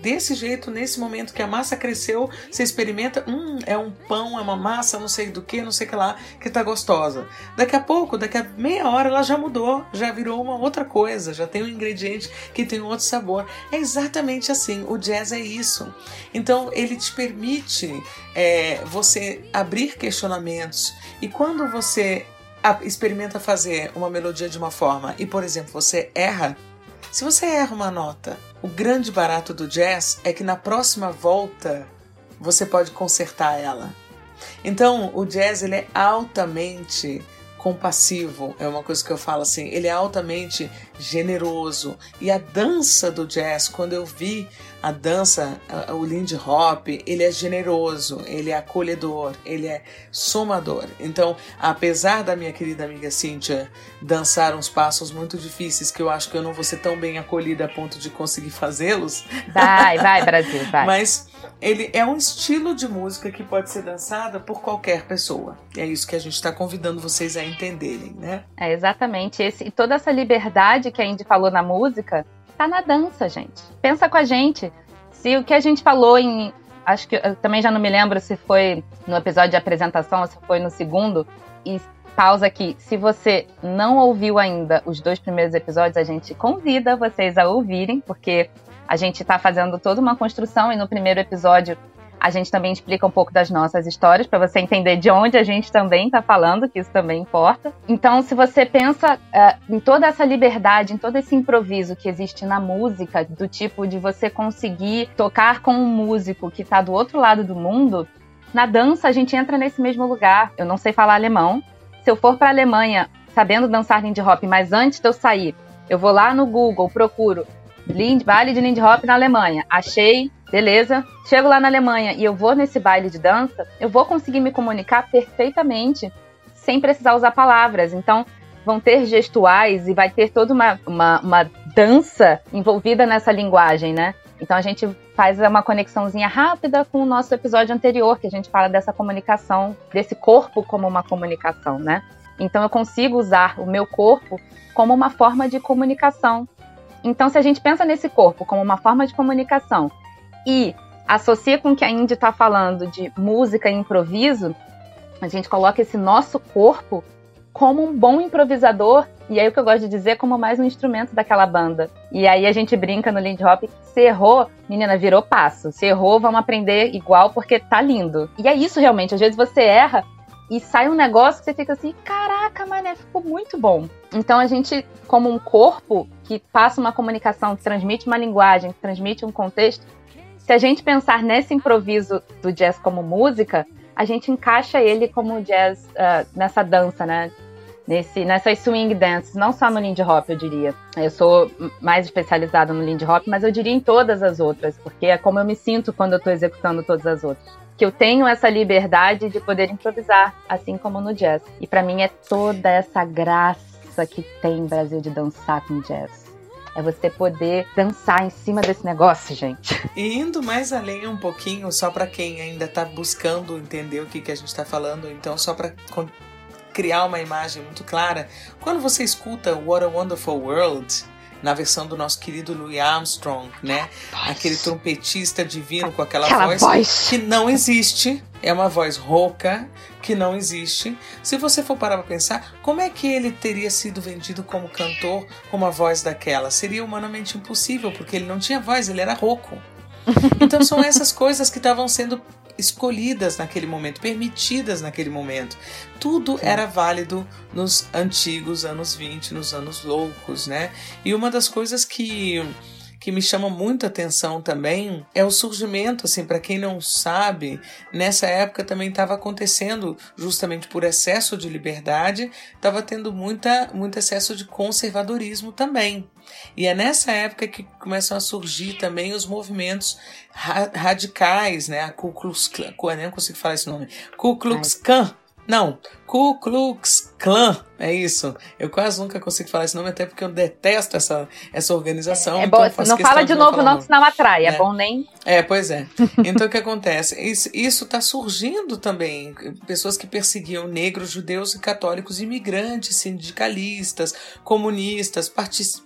desse jeito, nesse momento que a massa cresceu, você experimenta, hum, é um pão, é uma massa, não sei do que, não sei o que lá, que tá gostosa. Daqui a pouco, daqui a meia hora, ela já mudou, já virou uma outra coisa, já tem um ingrediente que tem um outro sabor. É exatamente assim, o jazz é isso. Então, ele te permite é, você abrir questionamentos e quando você experimenta fazer uma melodia de uma forma e, por exemplo, você erra, se você erra uma nota, o grande barato do jazz é que na próxima volta você pode consertar ela. Então, o jazz ele é altamente compassivo, é uma coisa que eu falo assim, ele é altamente generoso. E a dança do jazz, quando eu vi a dança, o Lindy Hop, ele é generoso, ele é acolhedor, ele é somador. Então, apesar da minha querida amiga Cíntia dançar uns passos muito difíceis, que eu acho que eu não vou ser tão bem acolhida a ponto de conseguir fazê-los. Vai, vai, Brasil, vai. Mas ele é um estilo de música que pode ser dançada por qualquer pessoa. E é isso que a gente está convidando vocês a entenderem, né? É exatamente esse e toda essa liberdade que a Indy falou na música tá na dança, gente. Pensa com a gente. Se o que a gente falou em. Acho que eu também já não me lembro se foi no episódio de apresentação ou se foi no segundo. E pausa aqui. Se você não ouviu ainda os dois primeiros episódios, a gente convida vocês a ouvirem, porque a gente está fazendo toda uma construção e no primeiro episódio a gente também explica um pouco das nossas histórias para você entender de onde a gente também está falando, que isso também importa. Então, se você pensa uh, em toda essa liberdade, em todo esse improviso que existe na música, do tipo de você conseguir tocar com um músico que está do outro lado do mundo, na dança a gente entra nesse mesmo lugar. Eu não sei falar alemão. Se eu for para a Alemanha sabendo dançar Lindy Hop, mas antes de eu sair, eu vou lá no Google, procuro Lind, baile de Lindy Hop na Alemanha. Achei, beleza. Chego lá na Alemanha e eu vou nesse baile de dança, eu vou conseguir me comunicar perfeitamente sem precisar usar palavras. Então, vão ter gestuais e vai ter toda uma, uma, uma dança envolvida nessa linguagem, né? Então a gente faz uma conexãozinha rápida com o nosso episódio anterior, que a gente fala dessa comunicação, desse corpo como uma comunicação, né? Então eu consigo usar o meu corpo como uma forma de comunicação. Então, se a gente pensa nesse corpo como uma forma de comunicação e associa com o que a Indy está falando de música e improviso, a gente coloca esse nosso corpo como um bom improvisador, e aí o que eu gosto de dizer como mais um instrumento daquela banda. E aí a gente brinca no Lindy Hop, se errou, menina, virou passo. Se errou, vamos aprender igual porque tá lindo. E é isso realmente, às vezes você erra e sai um negócio que você fica assim, caraca, mané, ficou muito bom. Então a gente, como um corpo que passa uma comunicação, que transmite uma linguagem, que transmite um contexto, se a gente pensar nesse improviso do jazz como música, a gente encaixa ele como jazz uh, nessa dança, né? Nesse, nessas swing dances, não só no Lindy Hop, eu diria. Eu sou mais especializada no Lindy Hop, mas eu diria em todas as outras, porque é como eu me sinto quando eu estou executando todas as outras. Que eu tenho essa liberdade de poder improvisar, assim como no jazz. E para mim é toda essa graça que tem Brasil de dançar com jazz. É você poder dançar em cima desse negócio, gente. E indo mais além um pouquinho, só para quem ainda tá buscando entender o que, que a gente tá falando, então só para criar uma imagem muito clara, quando você escuta What a Wonderful World, na versão do nosso querido Louis Armstrong, né? Aquele trompetista divino com aquela, aquela voz, voz, que não existe. É uma voz rouca que não existe. Se você for parar para pensar, como é que ele teria sido vendido como cantor com uma voz daquela? Seria humanamente impossível, porque ele não tinha voz, ele era rouco. Então são essas coisas que estavam sendo escolhidas naquele momento, permitidas naquele momento. Tudo era válido nos antigos anos 20, nos anos loucos, né? E uma das coisas que que me chama muita atenção também é o surgimento, assim, para quem não sabe, nessa época também estava acontecendo, justamente por excesso de liberdade, estava tendo muita, muito excesso de conservadorismo também. E é nessa época que começam a surgir também os movimentos ra radicais, né? A Ku Klux Klan, eu não consigo falar esse nome, Ku Klux Klan, não, Ku Klux Klan é isso. Eu quase nunca consigo falar esse nome, até porque eu detesto essa, essa organização. É, é bom, então não fala de, novo, não, senão atrai. É, é bom nem. É, pois é. Então o que acontece? Isso está surgindo também. Pessoas que perseguiam negros, judeus e católicos, imigrantes, sindicalistas, comunistas,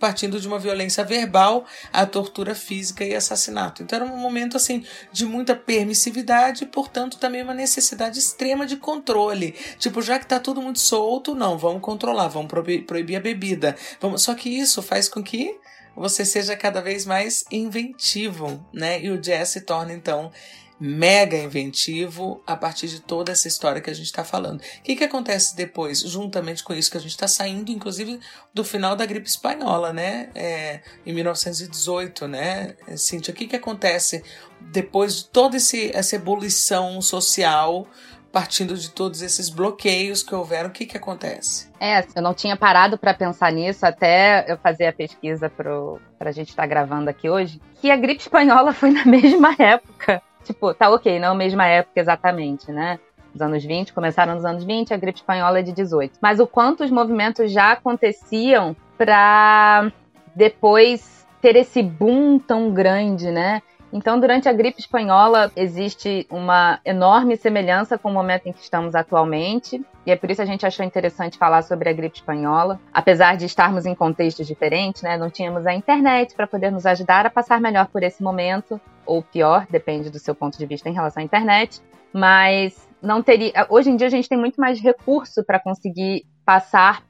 partindo de uma violência verbal à tortura física e assassinato. Então era um momento assim de muita permissividade e, portanto, também uma necessidade extrema de controle. Tipo, já que está tudo muito solto, não, vamos controlar, vamos proibir a bebida. Vamos... Só que isso faz com que você seja cada vez mais inventivo, né? E o jazz se torna então mega inventivo a partir de toda essa história que a gente está falando. O que, que acontece depois, juntamente com isso que a gente está saindo, inclusive, do final da gripe espanhola, né? É, em 1918, né? Cíntia, o que, que acontece depois de toda esse, essa ebulição social? Partindo de todos esses bloqueios que houveram, o que, que acontece? É, eu não tinha parado para pensar nisso até eu fazer a pesquisa para a gente estar tá gravando aqui hoje, que a gripe espanhola foi na mesma época. Tipo, tá ok, não mesma época exatamente, né? Os anos 20, começaram nos anos 20, a gripe espanhola é de 18. Mas o quanto os movimentos já aconteciam para depois ter esse boom tão grande, né? Então, durante a gripe espanhola, existe uma enorme semelhança com o momento em que estamos atualmente. E é por isso a gente achou interessante falar sobre a gripe espanhola. Apesar de estarmos em contextos diferentes, né, não tínhamos a internet para poder nos ajudar a passar melhor por esse momento, ou pior, depende do seu ponto de vista em relação à internet. Mas não teria. Hoje em dia a gente tem muito mais recurso para conseguir passar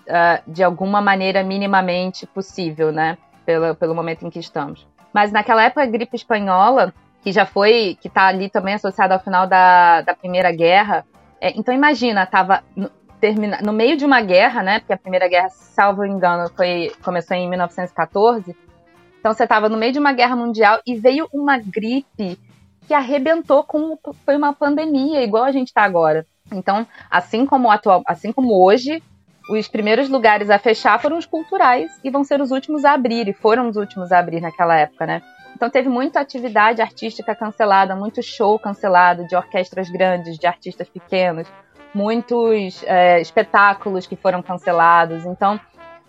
uh, de alguma maneira minimamente possível, né? Pelo, pelo momento em que estamos. Mas naquela época, a gripe espanhola, que já foi, que está ali também associada ao final da, da Primeira Guerra. É, então imagina, estava no, no meio de uma guerra, né? Porque a Primeira Guerra, salvo engano, foi, começou em 1914. Então você estava no meio de uma guerra mundial e veio uma gripe que arrebentou com foi uma pandemia, igual a gente está agora. Então, assim como atual, assim como hoje, os primeiros lugares a fechar foram os culturais e vão ser os últimos a abrir, e foram os últimos a abrir naquela época, né? Então teve muita atividade artística cancelada, muito show cancelado de orquestras grandes, de artistas pequenos, muitos é, espetáculos que foram cancelados. Então,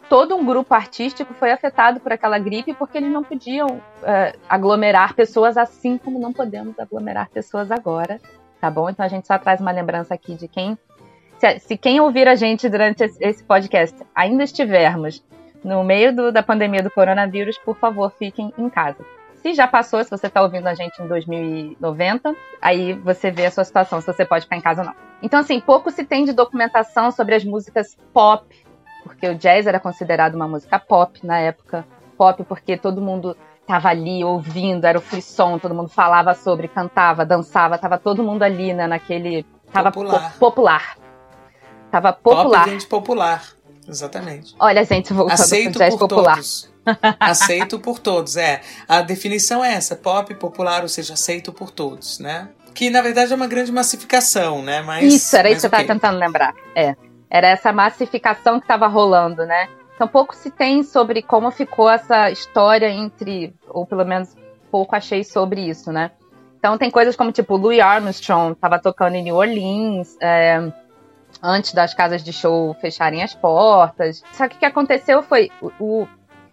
todo um grupo artístico foi afetado por aquela gripe porque eles não podiam é, aglomerar pessoas assim como não podemos aglomerar pessoas agora, tá bom? Então a gente só traz uma lembrança aqui de quem se, se quem ouvir a gente durante esse podcast ainda estivermos no meio do, da pandemia do coronavírus, por favor, fiquem em casa. Se já passou, se você está ouvindo a gente em 2090, aí você vê a sua situação, se você pode ficar em casa ou não. Então, assim, pouco se tem de documentação sobre as músicas pop, porque o jazz era considerado uma música pop na época. Pop porque todo mundo estava ali ouvindo, era o frisson, todo mundo falava sobre, cantava, dançava, tava todo mundo ali, né, naquele... Tava popular. Po popular. Tava popular. Pop, popular. Exatamente. Olha, gente, voltando Aceito por popular. todos. aceito por todos, é. A definição é essa, pop popular, ou seja, aceito por todos, né? Que na verdade é uma grande massificação, né? Mas, isso, era mas isso que eu tava tentando lembrar. É. Era essa massificação que tava rolando, né? Então pouco se tem sobre como ficou essa história entre, ou pelo menos pouco achei sobre isso, né? Então tem coisas como tipo Louis Armstrong tava tocando em New Orleans, é, antes das casas de show fecharem as portas. Só que o que aconteceu foi o, o-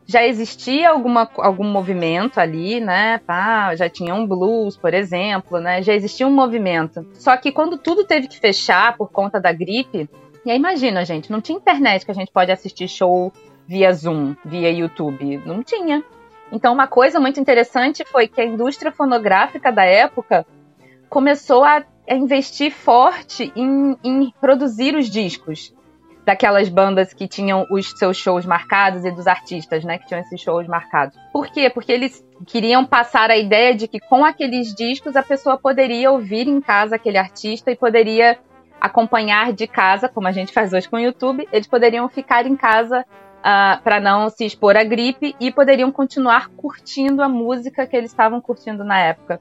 já existia alguma, algum movimento ali, né? Tá, já tinha um blues, por exemplo, né? Já existia um movimento. Só que quando tudo teve que fechar por conta da gripe, e aí imagina, gente, não tinha internet que a gente pode assistir show via Zoom, via YouTube, não tinha. Então uma coisa muito interessante foi que a indústria fonográfica da época começou a a investir forte em, em produzir os discos daquelas bandas que tinham os seus shows marcados e dos artistas, né, que tinham esses shows marcados. Por quê? Porque eles queriam passar a ideia de que com aqueles discos a pessoa poderia ouvir em casa aquele artista e poderia acompanhar de casa, como a gente faz hoje com o YouTube, eles poderiam ficar em casa para não se expor à gripe e poderiam continuar curtindo a música que eles estavam curtindo na época.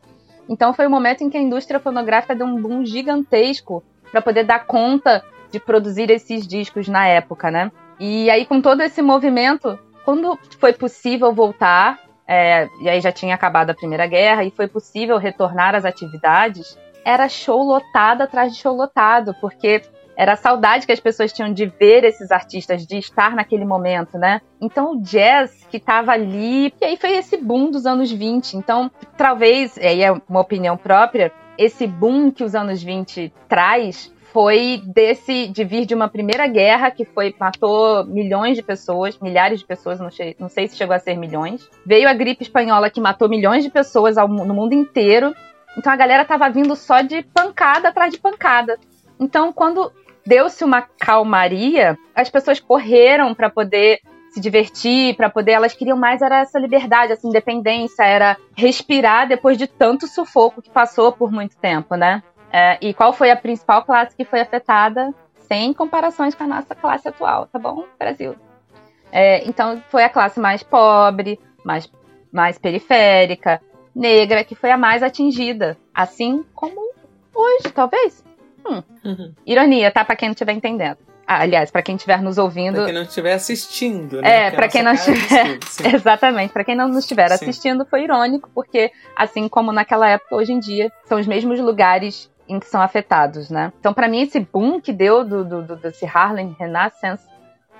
Então foi o momento em que a indústria fonográfica deu um boom gigantesco para poder dar conta de produzir esses discos na época, né? E aí com todo esse movimento, quando foi possível voltar, é, e aí já tinha acabado a Primeira Guerra e foi possível retornar às atividades, era show lotado atrás de show lotado, porque era a saudade que as pessoas tinham de ver esses artistas, de estar naquele momento, né? Então o jazz que tava ali, e aí foi esse boom dos anos 20. Então, talvez, aí é uma opinião própria, esse boom que os anos 20 traz foi desse de vir de uma primeira guerra que foi matou milhões de pessoas, milhares de pessoas, não sei, não sei se chegou a ser milhões. Veio a gripe espanhola que matou milhões de pessoas ao, no mundo inteiro. Então a galera tava vindo só de pancada atrás de pancada. Então, quando deu-se uma calmaria, as pessoas correram para poder se divertir, para poder. Elas queriam mais era essa liberdade, essa independência, era respirar depois de tanto sufoco que passou por muito tempo, né? É, e qual foi a principal classe que foi afetada? Sem comparações com a nossa classe atual, tá bom? Brasil. É, então, foi a classe mais pobre, mais, mais periférica, negra, que foi a mais atingida. Assim como hoje, talvez. Hum. Uhum. Ironia, tá? Pra quem não estiver entendendo. Ah, aliás, para quem estiver nos ouvindo. Pra quem não estiver assistindo, né? É, para quem não estiver. Exatamente, para quem não nos estiver Sim. assistindo, foi irônico, porque assim como naquela época, hoje em dia, são os mesmos lugares em que são afetados, né? Então, para mim, esse boom que deu do, do, do, desse Harlem Renaissance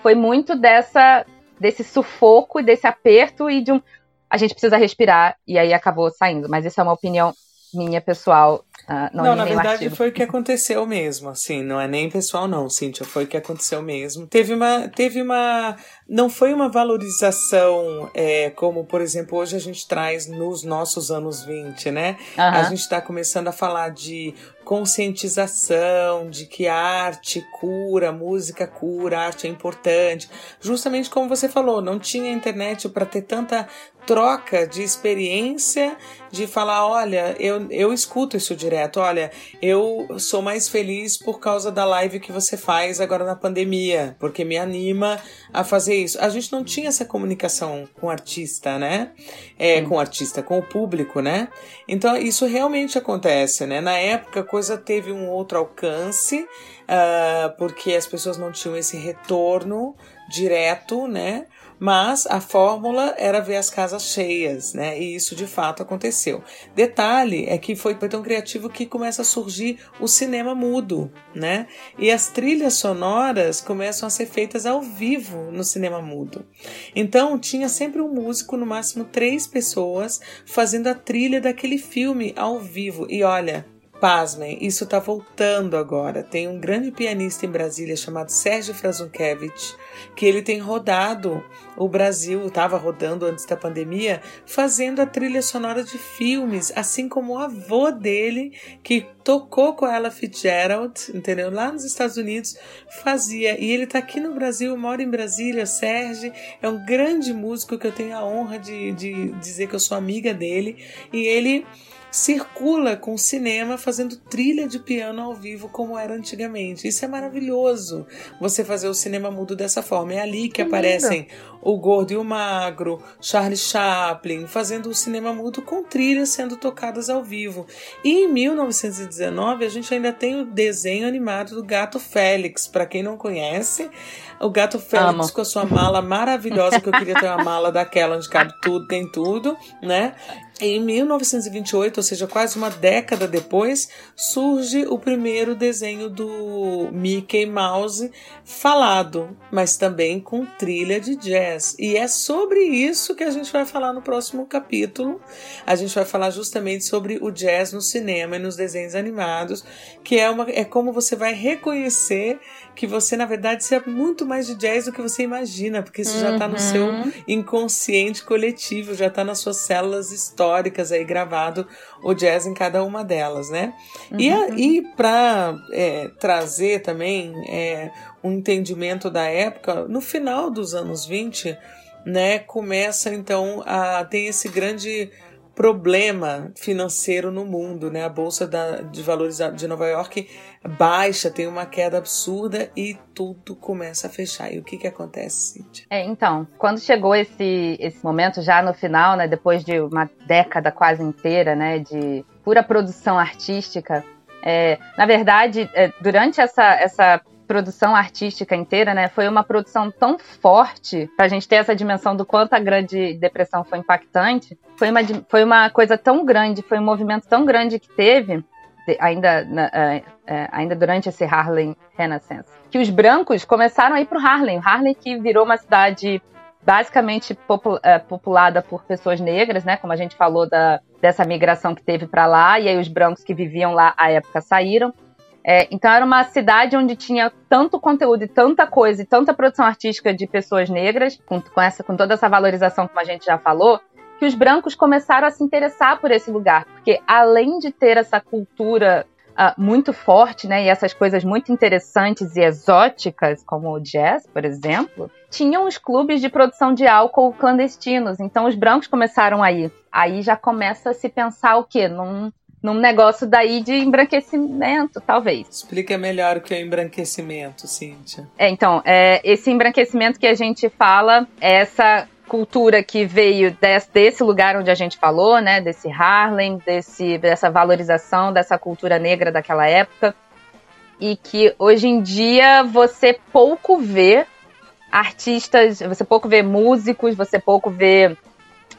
foi muito dessa desse sufoco, desse aperto e de um. A gente precisa respirar, e aí acabou saindo. Mas isso é uma opinião minha pessoal. Uh, não, Não, na verdade artigo. foi o que aconteceu mesmo, assim, não é nem pessoal não, Cíntia, foi o que aconteceu mesmo. Teve uma, teve uma, não foi uma valorização é, como, por exemplo, hoje a gente traz nos nossos anos 20, né? A gente está começando a falar de conscientização, de que arte cura, música cura, arte é importante. Justamente como você falou, não tinha internet para ter tanta troca de experiência, de falar, olha, eu, eu escuto isso direto, olha, eu sou mais feliz por causa da live que você faz agora na pandemia, porque me anima a fazer isso. A gente não tinha essa comunicação com o artista, né? É, com o artista, com o público, né? Então isso realmente acontece, né? Na época coisa teve um outro alcance, uh, porque as pessoas não tinham esse retorno direto, né? Mas a fórmula era ver as casas cheias, né? E isso de fato aconteceu. Detalhe é que foi, tão criativo que começa a surgir o cinema mudo, né? E as trilhas sonoras começam a ser feitas ao vivo no cinema mudo. Então tinha sempre um músico, no máximo três pessoas, fazendo a trilha daquele filme ao vivo. E olha, Pasmem, isso está voltando agora. Tem um grande pianista em Brasília chamado Sérgio Frazunkiewicz, que ele tem rodado o Brasil, estava rodando antes da pandemia, fazendo a trilha sonora de filmes, assim como o avô dele, que tocou com ela Fitzgerald, entendeu? Lá nos Estados Unidos, fazia. E ele está aqui no Brasil, mora em Brasília, Sérgio, é um grande músico que eu tenho a honra de, de dizer que eu sou amiga dele, e ele circula com o cinema fazendo trilha de piano ao vivo como era antigamente. Isso é maravilhoso. Você fazer o cinema mudo dessa forma. É ali que, que aparecem lindo. o gordo e o magro, Charlie Chaplin, fazendo o cinema mudo com trilhas sendo tocadas ao vivo. E em 1919 a gente ainda tem o desenho animado do Gato Félix, para quem não conhece. O Gato Félix Amo. com a sua mala maravilhosa, que eu queria ter uma mala daquela onde cabe tudo, tem tudo, né? Em 1928, ou seja, quase uma década depois, surge o primeiro desenho do Mickey Mouse falado, mas também com trilha de jazz. E é sobre isso que a gente vai falar no próximo capítulo. A gente vai falar justamente sobre o jazz no cinema e nos desenhos animados, que é, uma, é como você vai reconhecer que você, na verdade, seja muito mais de jazz do que você imagina, porque isso uhum. já está no seu uhum. inconsciente coletivo, já está nas suas células históricas aí gravado o jazz em cada uma delas, né? Uhum. E, e para é, trazer também é, um entendimento da época, no final dos anos 20, né, começa então a ter esse grande problema financeiro no mundo, né? A bolsa da, de valores de Nova York baixa, tem uma queda absurda e tudo começa a fechar. E o que que acontece, Cíntia? É, então, quando chegou esse esse momento já no final, né, depois de uma década quase inteira, né, de pura produção artística, é, na verdade, é, durante essa essa produção artística inteira, né? Foi uma produção tão forte para a gente ter essa dimensão do quanto a Grande Depressão foi impactante. Foi uma, foi uma coisa tão grande, foi um movimento tão grande que teve, ainda, uh, uh, ainda durante esse Harlem Renaissance, que os brancos começaram a ir para o Harlem. O Harlem que virou uma cidade basicamente popul uh, populada por pessoas negras, né? Como a gente falou da, dessa migração que teve para lá, e aí os brancos que viviam lá à época saíram. É, então era uma cidade onde tinha tanto conteúdo e tanta coisa e tanta produção artística de pessoas negras, com, com, essa, com toda essa valorização, como a gente já falou, que os brancos começaram a se interessar por esse lugar, porque além de ter essa cultura uh, muito forte, né, e essas coisas muito interessantes e exóticas, como o jazz, por exemplo, tinham os clubes de produção de álcool clandestinos. Então os brancos começaram a ir. Aí já começa a se pensar o quê? Num num negócio daí de embranquecimento, talvez. Explica melhor o que é embranquecimento, Cíntia. É, então, é, esse embranquecimento que a gente fala é essa cultura que veio desse, desse, lugar onde a gente falou, né, desse Harlem, desse, dessa valorização dessa cultura negra daquela época, e que hoje em dia você pouco vê artistas, você pouco vê músicos, você pouco vê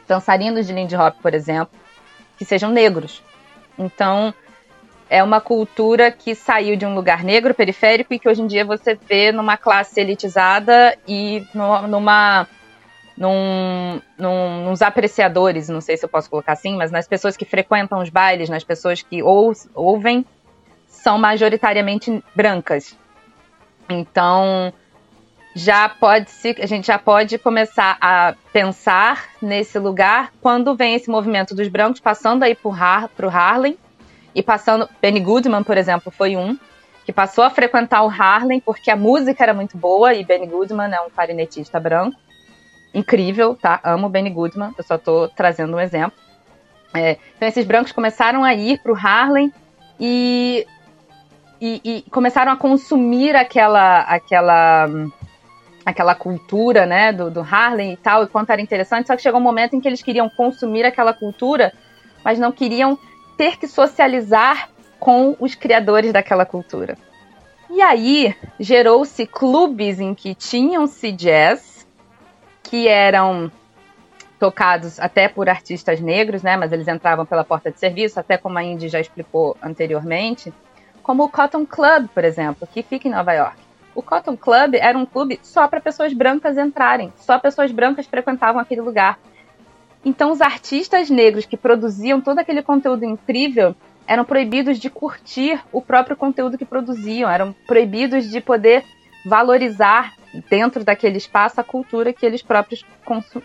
dançarinos de Lindy Hop, por exemplo, que sejam negros. Então, é uma cultura que saiu de um lugar negro, periférico, e que hoje em dia você vê numa classe elitizada e numa. Num, num, nos apreciadores, não sei se eu posso colocar assim, mas nas pessoas que frequentam os bailes, nas pessoas que ou, ouvem, são majoritariamente brancas. Então, já pode se, a gente já pode começar a pensar nesse lugar quando vem esse movimento dos brancos passando aí para o Harlem e passando. Benny Goodman, por exemplo, foi um que passou a frequentar o Harlem porque a música era muito boa e Benny Goodman é um clarinetista branco. Incrível, tá? Amo Benny Goodman, eu só estou trazendo um exemplo. É, então esses brancos começaram a ir para o Harlem e, e, e começaram a consumir aquela aquela aquela cultura, né, do, do Harlem e tal, e quanto era interessante, só que chegou um momento em que eles queriam consumir aquela cultura, mas não queriam ter que socializar com os criadores daquela cultura. E aí gerou-se clubes em que tinham-se jazz, que eram tocados até por artistas negros, né? Mas eles entravam pela porta de serviço, até como a Indy já explicou anteriormente, como o Cotton Club, por exemplo, que fica em Nova York. O Cotton Club era um clube só para pessoas brancas entrarem, só pessoas brancas frequentavam aquele lugar. Então, os artistas negros que produziam todo aquele conteúdo incrível eram proibidos de curtir o próprio conteúdo que produziam, eram proibidos de poder valorizar dentro daquele espaço a cultura que eles próprios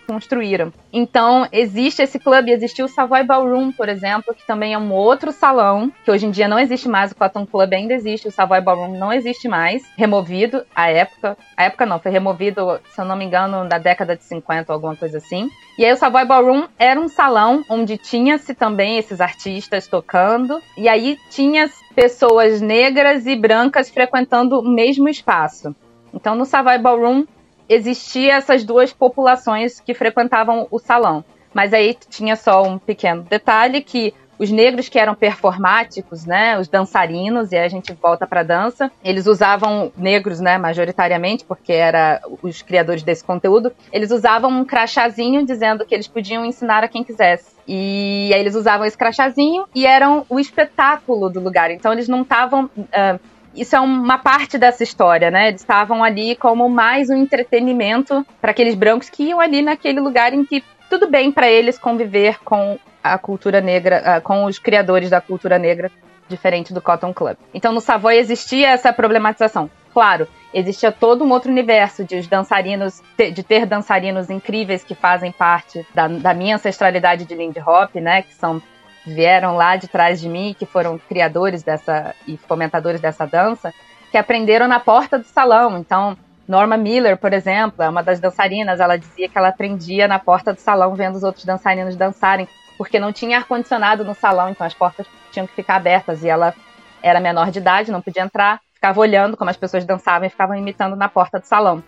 construíram. Então, existe esse clube, existiu o Savoy Ballroom, por exemplo, que também é um outro salão, que hoje em dia não existe mais, o Cotton Club ainda existe, o Savoy Ballroom não existe mais, removido à época. A época não, foi removido, se eu não me engano, na década de 50 ou alguma coisa assim. E aí o Savoy Ballroom era um salão onde tinha-se também esses artistas tocando, e aí tinha pessoas negras e brancas frequentando o mesmo espaço. Então, no Savoy Ballroom existia essas duas populações que frequentavam o salão. Mas aí tinha só um pequeno detalhe que os negros que eram performáticos, né, os dançarinos, e aí a gente volta para dança, eles usavam negros, né, majoritariamente, porque era os criadores desse conteúdo, eles usavam um crachazinho dizendo que eles podiam ensinar a quem quisesse. E aí eles usavam esse crachazinho e eram o espetáculo do lugar. Então eles não estavam uh, isso é uma parte dessa história, né? Eles estavam ali como mais um entretenimento para aqueles brancos que iam ali naquele lugar em que tudo bem para eles conviver com a cultura negra, ah, com os criadores da cultura negra, diferente do Cotton Club. Então no Savoy existia essa problematização. Claro, existia todo um outro universo de os dançarinos, de ter dançarinos incríveis que fazem parte da, da minha ancestralidade de Lindy Hop, né? Que são vieram lá de trás de mim, que foram criadores dessa e fomentadores dessa dança, que aprenderam na porta do salão. Então, Norma Miller, por exemplo, é uma das dançarinas, ela dizia que ela aprendia na porta do salão vendo os outros dançarinos dançarem, porque não tinha ar-condicionado no salão, então as portas tinham que ficar abertas e ela era menor de idade, não podia entrar, ficava olhando como as pessoas dançavam e ficavam imitando na porta do salão.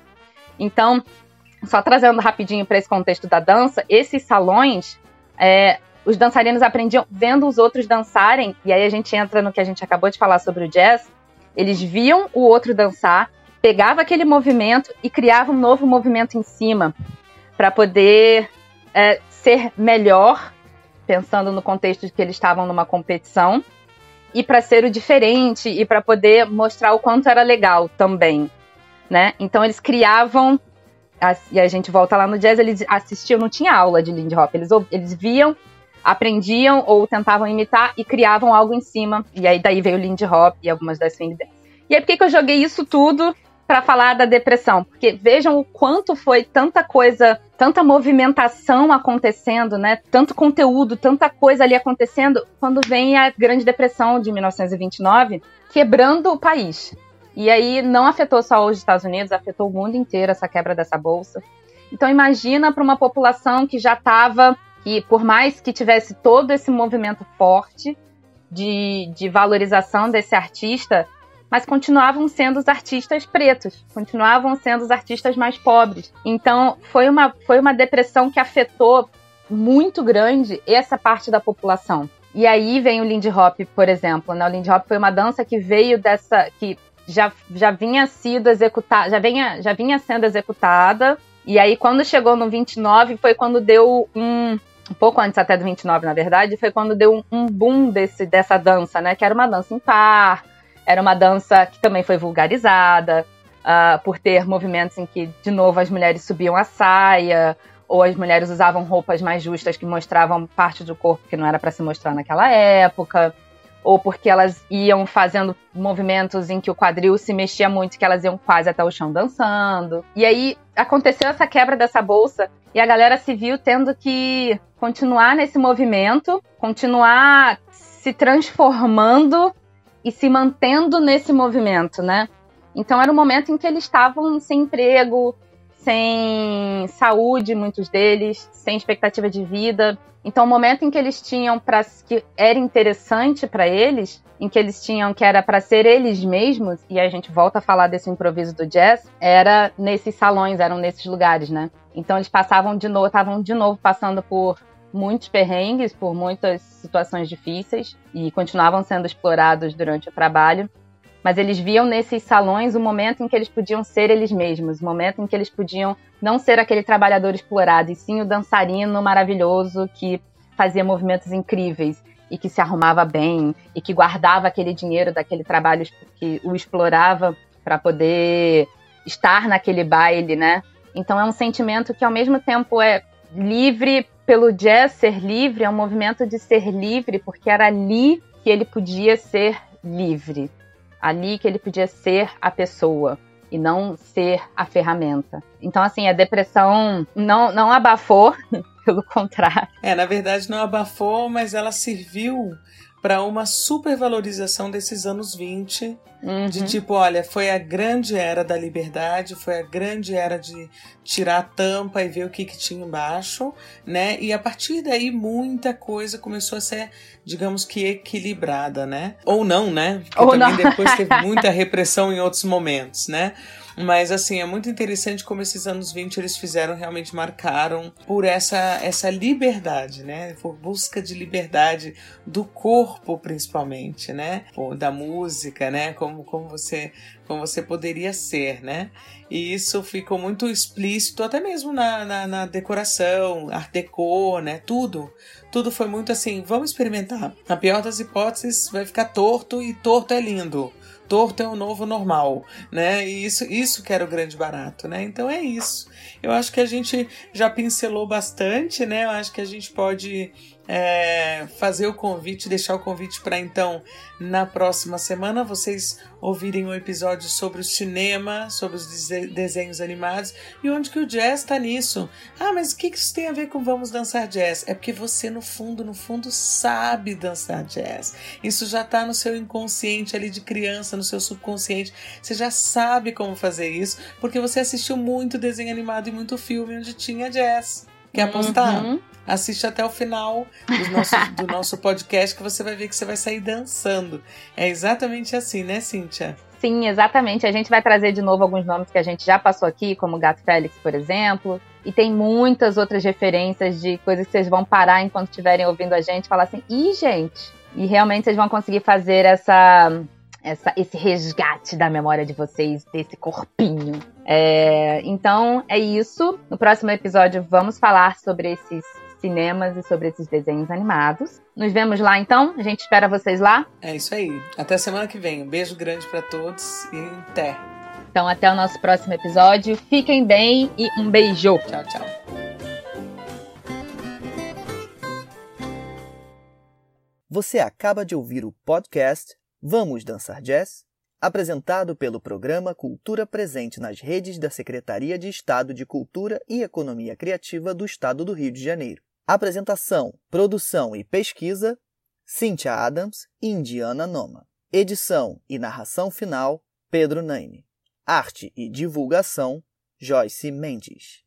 Então, só trazendo rapidinho para esse contexto da dança, esses salões, é, os dançarinos aprendiam vendo os outros dançarem, e aí a gente entra no que a gente acabou de falar sobre o jazz. Eles viam o outro dançar, pegava aquele movimento e criava um novo movimento em cima, para poder é, ser melhor, pensando no contexto de que eles estavam numa competição, e para ser o diferente, e para poder mostrar o quanto era legal também. Né? Então eles criavam e a gente volta lá no jazz, eles assistiam, não tinha aula de Lindy Hop, eles, eles viam aprendiam ou tentavam imitar e criavam algo em cima. E aí daí veio o Lindy Hop e algumas das swing dance. E aí por que, que eu joguei isso tudo para falar da depressão? Porque vejam o quanto foi tanta coisa, tanta movimentação acontecendo, né? Tanto conteúdo, tanta coisa ali acontecendo quando vem a Grande Depressão de 1929, quebrando o país. E aí não afetou só os Estados Unidos, afetou o mundo inteiro essa quebra dessa bolsa. Então imagina para uma população que já estava que por mais que tivesse todo esse movimento forte de, de valorização desse artista, mas continuavam sendo os artistas pretos, continuavam sendo os artistas mais pobres. Então foi uma, foi uma depressão que afetou muito grande essa parte da população. E aí vem o Lindy Hop, por exemplo. Né? O Lindy Hop foi uma dança que veio dessa. que já, já vinha sido executada, já vinha, já vinha sendo executada. E aí, quando chegou no 29, foi quando deu um, um pouco antes até do 29, na verdade, foi quando deu um, boom desse, dessa dança, né? Que era uma dança em par, era uma dança que também foi vulgarizada, uh, por ter movimentos em que, de novo, as mulheres subiam a saia, ou as mulheres usavam roupas mais justas que mostravam parte do corpo que não era para se mostrar naquela época ou porque elas iam fazendo movimentos em que o quadril se mexia muito, que elas iam quase até o chão dançando. E aí aconteceu essa quebra dessa bolsa e a galera se viu tendo que continuar nesse movimento, continuar se transformando e se mantendo nesse movimento, né? Então era um momento em que eles estavam sem emprego, sem saúde, muitos deles, sem expectativa de vida. Então, o momento em que eles tinham para que era interessante para eles, em que eles tinham que era para ser eles mesmos, e a gente volta a falar desse improviso do jazz, era nesses salões, eram nesses lugares, né? Então eles passavam de novo, estavam de novo passando por muitos perrengues, por muitas situações difíceis e continuavam sendo explorados durante o trabalho. Mas eles viam nesses salões o momento em que eles podiam ser eles mesmos, o momento em que eles podiam não ser aquele trabalhador explorado, e sim o dançarino maravilhoso que fazia movimentos incríveis e que se arrumava bem e que guardava aquele dinheiro daquele trabalho que o explorava para poder estar naquele baile, né? Então é um sentimento que ao mesmo tempo é livre pelo jazz ser livre, é um movimento de ser livre, porque era ali que ele podia ser livre ali que ele podia ser a pessoa e não ser a ferramenta. Então, assim, a depressão não, não abafou, pelo contrário. É, na verdade não abafou, mas ela serviu para uma supervalorização desses anos 20, uhum. de tipo, olha, foi a grande era da liberdade, foi a grande era de tirar a tampa e ver o que, que tinha embaixo, né? E a partir daí muita coisa começou a ser, digamos que equilibrada, né? Ou não, né? Porque Ou também não. depois teve muita repressão em outros momentos, né? Mas assim, é muito interessante como esses anos 20 eles fizeram, realmente marcaram por essa, essa liberdade, né? Por busca de liberdade do corpo, principalmente, né? Da música, né? Como, como você como você poderia ser, né? E isso ficou muito explícito, até mesmo na, na, na, decoração, art deco, né? Tudo. Tudo foi muito assim, vamos experimentar. Na pior das hipóteses, vai ficar torto e torto é lindo torto é o novo normal, né? E isso, isso que era o grande barato, né? Então é isso. Eu acho que a gente já pincelou bastante, né? Eu acho que a gente pode é, fazer o convite, deixar o convite para então na próxima semana vocês ouvirem um episódio sobre o cinema, sobre os desenhos animados e onde que o jazz está nisso. Ah, mas o que isso tem a ver com Vamos Dançar Jazz? É porque você no fundo, no fundo sabe dançar jazz. Isso já está no seu inconsciente ali de criança, no seu subconsciente. Você já sabe como fazer isso porque você assistiu muito desenho animado e muito filme onde tinha jazz. Quer apostar? Uhum. Assiste até o final do nosso, do nosso podcast que você vai ver que você vai sair dançando. É exatamente assim, né, Cíntia? Sim, exatamente. A gente vai trazer de novo alguns nomes que a gente já passou aqui, como Gato Félix, por exemplo. E tem muitas outras referências de coisas que vocês vão parar enquanto estiverem ouvindo a gente e falar assim: ih, gente! E realmente vocês vão conseguir fazer essa essa, esse resgate da memória de vocês, desse corpinho. É, então é isso. No próximo episódio vamos falar sobre esses cinemas e sobre esses desenhos animados. Nos vemos lá então. A gente espera vocês lá. É isso aí. Até semana que vem. Um beijo grande para todos e até. Então até o nosso próximo episódio. Fiquem bem e um beijo. Tchau, tchau. Você acaba de ouvir o podcast Vamos Dançar Jazz? Apresentado pelo programa Cultura Presente nas redes da Secretaria de Estado de Cultura e Economia Criativa do Estado do Rio de Janeiro. Apresentação, produção e pesquisa: Cynthia Adams e Indiana Noma. Edição e narração final: Pedro Naime. Arte e divulgação: Joyce Mendes.